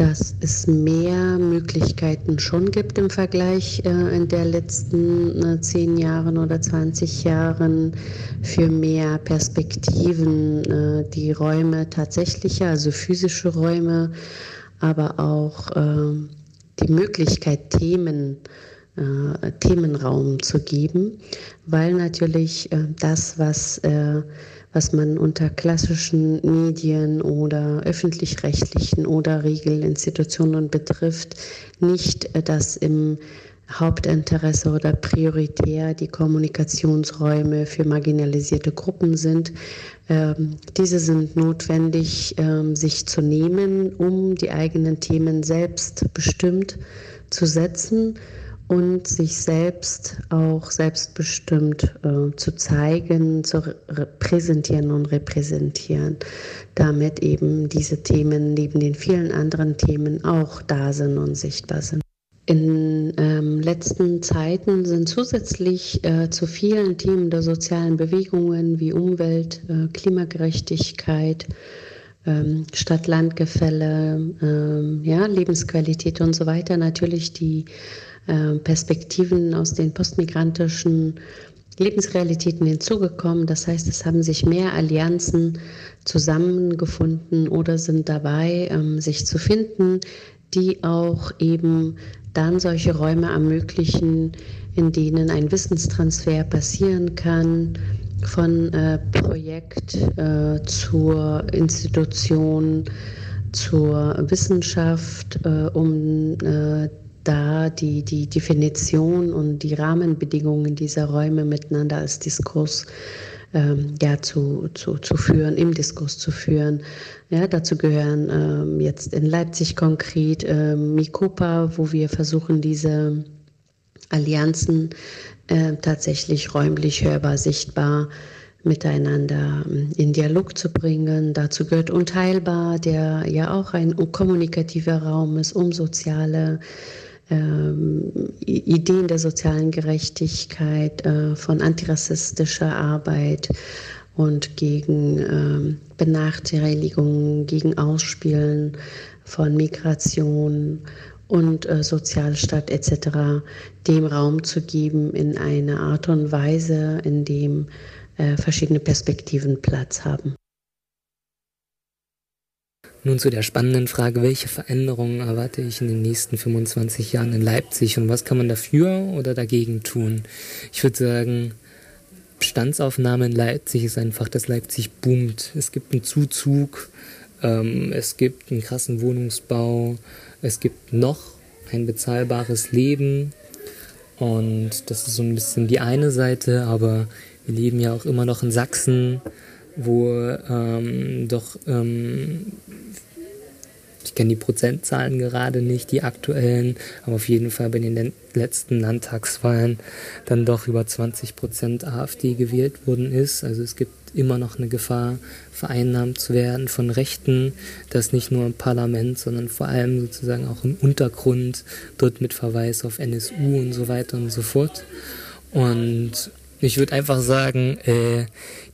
dass es mehr Möglichkeiten schon gibt im Vergleich äh, in der letzten äh, zehn Jahren oder 20 Jahren für mehr Perspektiven, äh, die Räume tatsächliche, also physische Räume, aber auch äh, die Möglichkeit, Themen äh, Themenraum zu geben, weil natürlich äh, das, was, was man unter klassischen Medien oder öffentlich-rechtlichen oder Regelinstitutionen betrifft, nicht äh, das im Hauptinteresse oder prioritär die Kommunikationsräume für marginalisierte Gruppen sind. Ähm, diese sind notwendig, ähm, sich zu nehmen, um die eigenen Themen selbst bestimmt zu setzen und sich selbst auch selbstbestimmt äh, zu zeigen, zu präsentieren und repräsentieren, damit eben diese Themen neben den vielen anderen Themen auch da sind und sichtbar sind. In ähm, letzten Zeiten sind zusätzlich äh, zu vielen Themen der sozialen Bewegungen wie Umwelt, äh, Klimagerechtigkeit, ähm, Stadt-Land-Gefälle, ähm, ja, Lebensqualität und so weiter natürlich die Perspektiven aus den postmigrantischen Lebensrealitäten hinzugekommen. Das heißt, es haben sich mehr Allianzen zusammengefunden oder sind dabei, ähm, sich zu finden, die auch eben dann solche Räume ermöglichen, in denen ein Wissenstransfer passieren kann, von äh, Projekt äh, zur Institution, zur Wissenschaft, äh, um äh, da die, die Definition und die Rahmenbedingungen dieser Räume miteinander als Diskurs ähm, ja, zu, zu, zu führen, im Diskurs zu führen. Ja, dazu gehören ähm, jetzt in Leipzig konkret ähm, Mikopa, wo wir versuchen, diese Allianzen äh, tatsächlich räumlich hörbar, sichtbar miteinander ähm, in Dialog zu bringen. Dazu gehört Unteilbar, der ja auch ein kommunikativer Raum ist, um soziale Ideen der sozialen Gerechtigkeit, äh, von antirassistischer Arbeit und gegen ähm, Benachteiligungen, gegen Ausspielen von Migration und äh, Sozialstaat etc. dem Raum zu geben in einer Art und Weise, in dem äh, verschiedene Perspektiven Platz haben. Nun zu der spannenden Frage, welche Veränderungen erwarte ich in den nächsten 25 Jahren in Leipzig und was kann man dafür oder dagegen tun? Ich würde sagen, Bestandsaufnahme in Leipzig ist einfach, dass Leipzig boomt. Es gibt einen Zuzug, ähm, es gibt einen krassen Wohnungsbau, es gibt noch ein bezahlbares Leben und das ist so ein bisschen die eine Seite, aber wir leben ja auch immer noch in Sachsen, wo ähm, doch ähm, ich kenne die Prozentzahlen gerade nicht, die aktuellen, aber auf jeden Fall bei den letzten Landtagswahlen dann doch über 20 Prozent AfD gewählt worden ist. Also es gibt immer noch eine Gefahr, vereinnahmt zu werden von Rechten, das nicht nur im Parlament, sondern vor allem sozusagen auch im Untergrund, dort mit Verweis auf NSU und so weiter und so fort. Und ich würde einfach sagen, äh,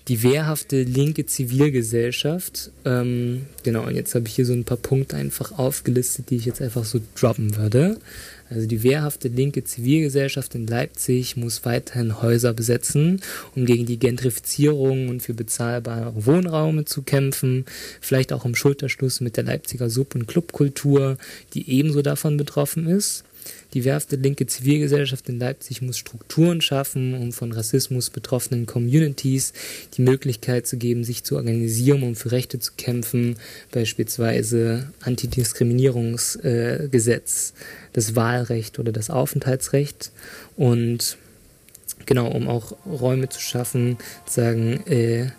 die wehrhafte linke Zivilgesellschaft, ähm, genau, und jetzt habe ich hier so ein paar Punkte einfach aufgelistet, die ich jetzt einfach so droppen würde. Also die wehrhafte linke Zivilgesellschaft in Leipzig muss weiterhin Häuser besetzen, um gegen die Gentrifizierung und für bezahlbare Wohnraume zu kämpfen, vielleicht auch im Schulterschluss mit der Leipziger Sub- und Clubkultur, die ebenso davon betroffen ist. Die werfte linke Zivilgesellschaft in Leipzig muss Strukturen schaffen, um von Rassismus betroffenen Communities die Möglichkeit zu geben, sich zu organisieren, um für Rechte zu kämpfen, beispielsweise Antidiskriminierungsgesetz, äh, das Wahlrecht oder das Aufenthaltsrecht. Und genau, um auch Räume zu schaffen, sagen, äh,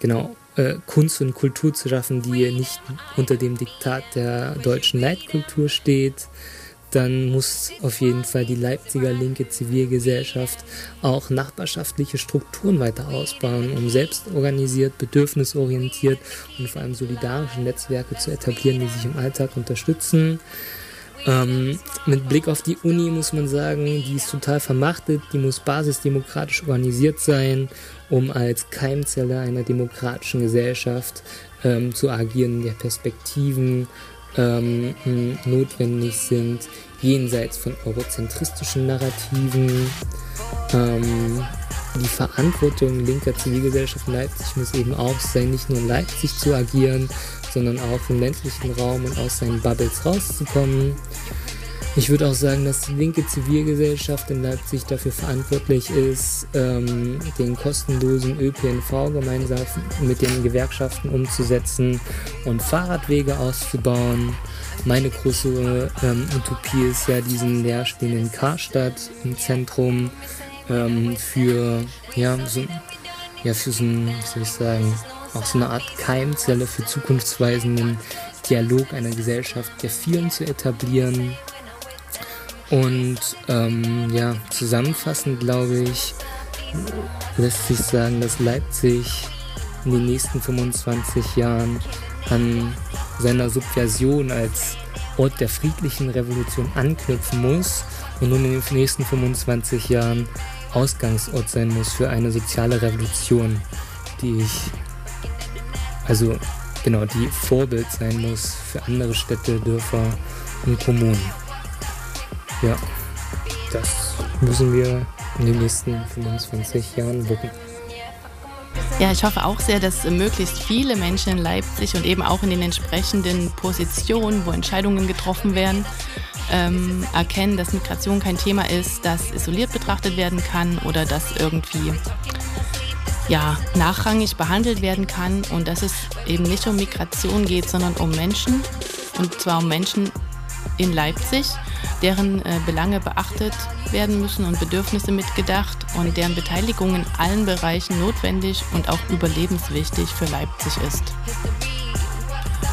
genau, äh, Kunst und Kultur zu schaffen, die nicht unter dem Diktat der deutschen Leitkultur steht, dann muss auf jeden Fall die Leipziger linke Zivilgesellschaft auch nachbarschaftliche Strukturen weiter ausbauen, um selbst organisiert, bedürfnisorientiert und vor allem solidarische Netzwerke zu etablieren, die sich im Alltag unterstützen. Ähm, mit Blick auf die Uni muss man sagen, die ist total vermachtet, die muss basisdemokratisch organisiert sein, um als Keimzelle einer demokratischen Gesellschaft ähm, zu agieren, der Perspektiven ähm, notwendig sind, jenseits von eurozentristischen Narrativen. Ähm, die Verantwortung linker Zivilgesellschaft in Leipzig muss eben auch sein, nicht nur in Leipzig zu agieren, sondern auch im ländlichen Raum und aus seinen Bubbles rauszukommen. Ich würde auch sagen, dass die linke Zivilgesellschaft in Leipzig dafür verantwortlich ist, ähm, den kostenlosen ÖPNV gemeinsam mit den Gewerkschaften umzusetzen und Fahrradwege auszubauen. Meine große ähm, Utopie ist ja diesen leerstehenden Karstadt im Zentrum ähm, für, ja, so, ja, für so soll ich sagen, auch so eine Art Keimzelle für zukunftsweisenden Dialog einer Gesellschaft der vielen zu etablieren. Und ähm, ja, zusammenfassend glaube ich, lässt sich sagen, dass Leipzig in den nächsten 25 Jahren an seiner Subversion als Ort der friedlichen Revolution anknüpfen muss und nun in den nächsten 25 Jahren Ausgangsort sein muss für eine soziale Revolution, die ich also genau, die Vorbild sein muss für andere Städte, Dörfer und Kommunen. Ja, das müssen wir in den nächsten 25 Jahren wuppen. Ja, ich hoffe auch sehr, dass möglichst viele Menschen in Leipzig und eben auch in den entsprechenden Positionen, wo Entscheidungen getroffen werden, ähm, erkennen, dass Migration kein Thema ist, das isoliert betrachtet werden kann oder das irgendwie ja, nachrangig behandelt werden kann und dass es eben nicht um Migration geht, sondern um Menschen und zwar um Menschen in Leipzig, deren äh, Belange beachtet werden müssen und Bedürfnisse mitgedacht und deren Beteiligung in allen Bereichen notwendig und auch überlebenswichtig für Leipzig ist.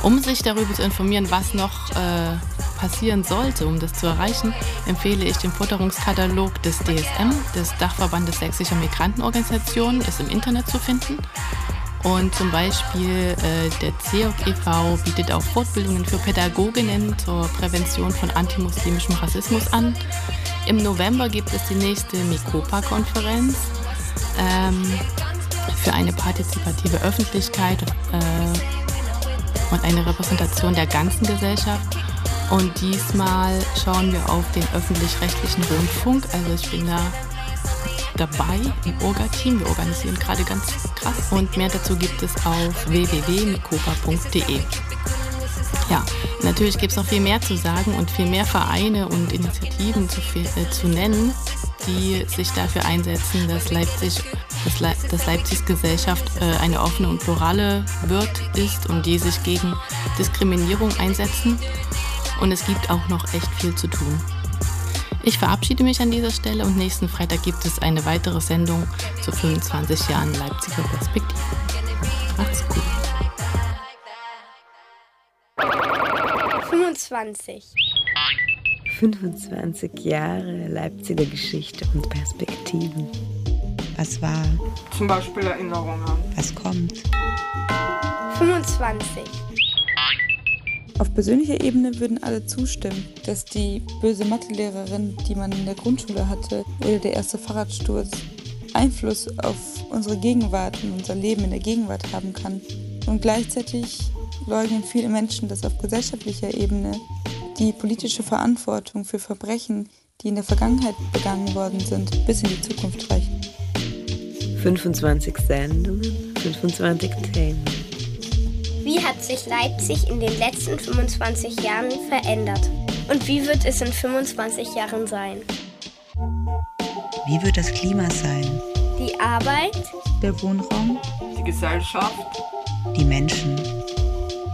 Um sich darüber zu informieren, was noch äh, passieren sollte, um das zu erreichen, empfehle ich den Futterungskatalog des DSM, des Dachverbandes Sächsischer Migrantenorganisationen, ist im Internet zu finden. Und zum Beispiel äh, der CEOG e.V. bietet auch Fortbildungen für Pädagoginnen zur Prävention von antimuslimischem Rassismus an. Im November gibt es die nächste Mikopa-Konferenz ähm, für eine partizipative Öffentlichkeit äh, und eine Repräsentation der ganzen Gesellschaft. Und diesmal schauen wir auf den öffentlich-rechtlichen Rundfunk. Also ich bin da dabei im Orga-Team. Wir organisieren gerade ganz krass. Und mehr dazu gibt es auf www.mikopa.de. Ja, natürlich gibt es noch viel mehr zu sagen und viel mehr Vereine und Initiativen zu, äh, zu nennen, die sich dafür einsetzen, dass Leipzig, dass, Le dass Leipzigs Gesellschaft äh, eine offene und plurale wird, ist und die sich gegen Diskriminierung einsetzen und es gibt auch noch echt viel zu tun. Ich verabschiede mich an dieser Stelle und nächsten Freitag gibt es eine weitere Sendung zu 25 Jahren Leipziger Perspektive. Macht's gut. 25. 25 Jahre Leipziger Geschichte und Perspektiven. Was war? Zum Beispiel Erinnerungen. Was kommt? 25. Auf persönlicher Ebene würden alle zustimmen, dass die böse Mathelehrerin, die man in der Grundschule hatte, oder der erste Fahrradsturz Einfluss auf unsere Gegenwart und unser Leben in der Gegenwart haben kann. Und gleichzeitig leugnen viele Menschen, dass auf gesellschaftlicher Ebene die politische Verantwortung für Verbrechen, die in der Vergangenheit begangen worden sind, bis in die Zukunft reicht. 25 Sendungen, 25 Themen. Wie hat sich Leipzig in den letzten 25 Jahren verändert? Und wie wird es in 25 Jahren sein? Wie wird das Klima sein? Die Arbeit? Der Wohnraum? Die Gesellschaft? Die Menschen?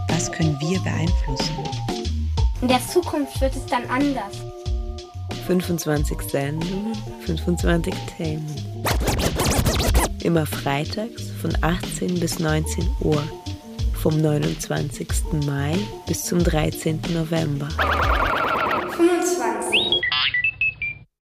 Was können wir beeinflussen? In der Zukunft wird es dann anders. 25 Sendungen, 25 Themen. Immer freitags von 18 bis 19 Uhr vom 29. Mai bis zum 13. November. 25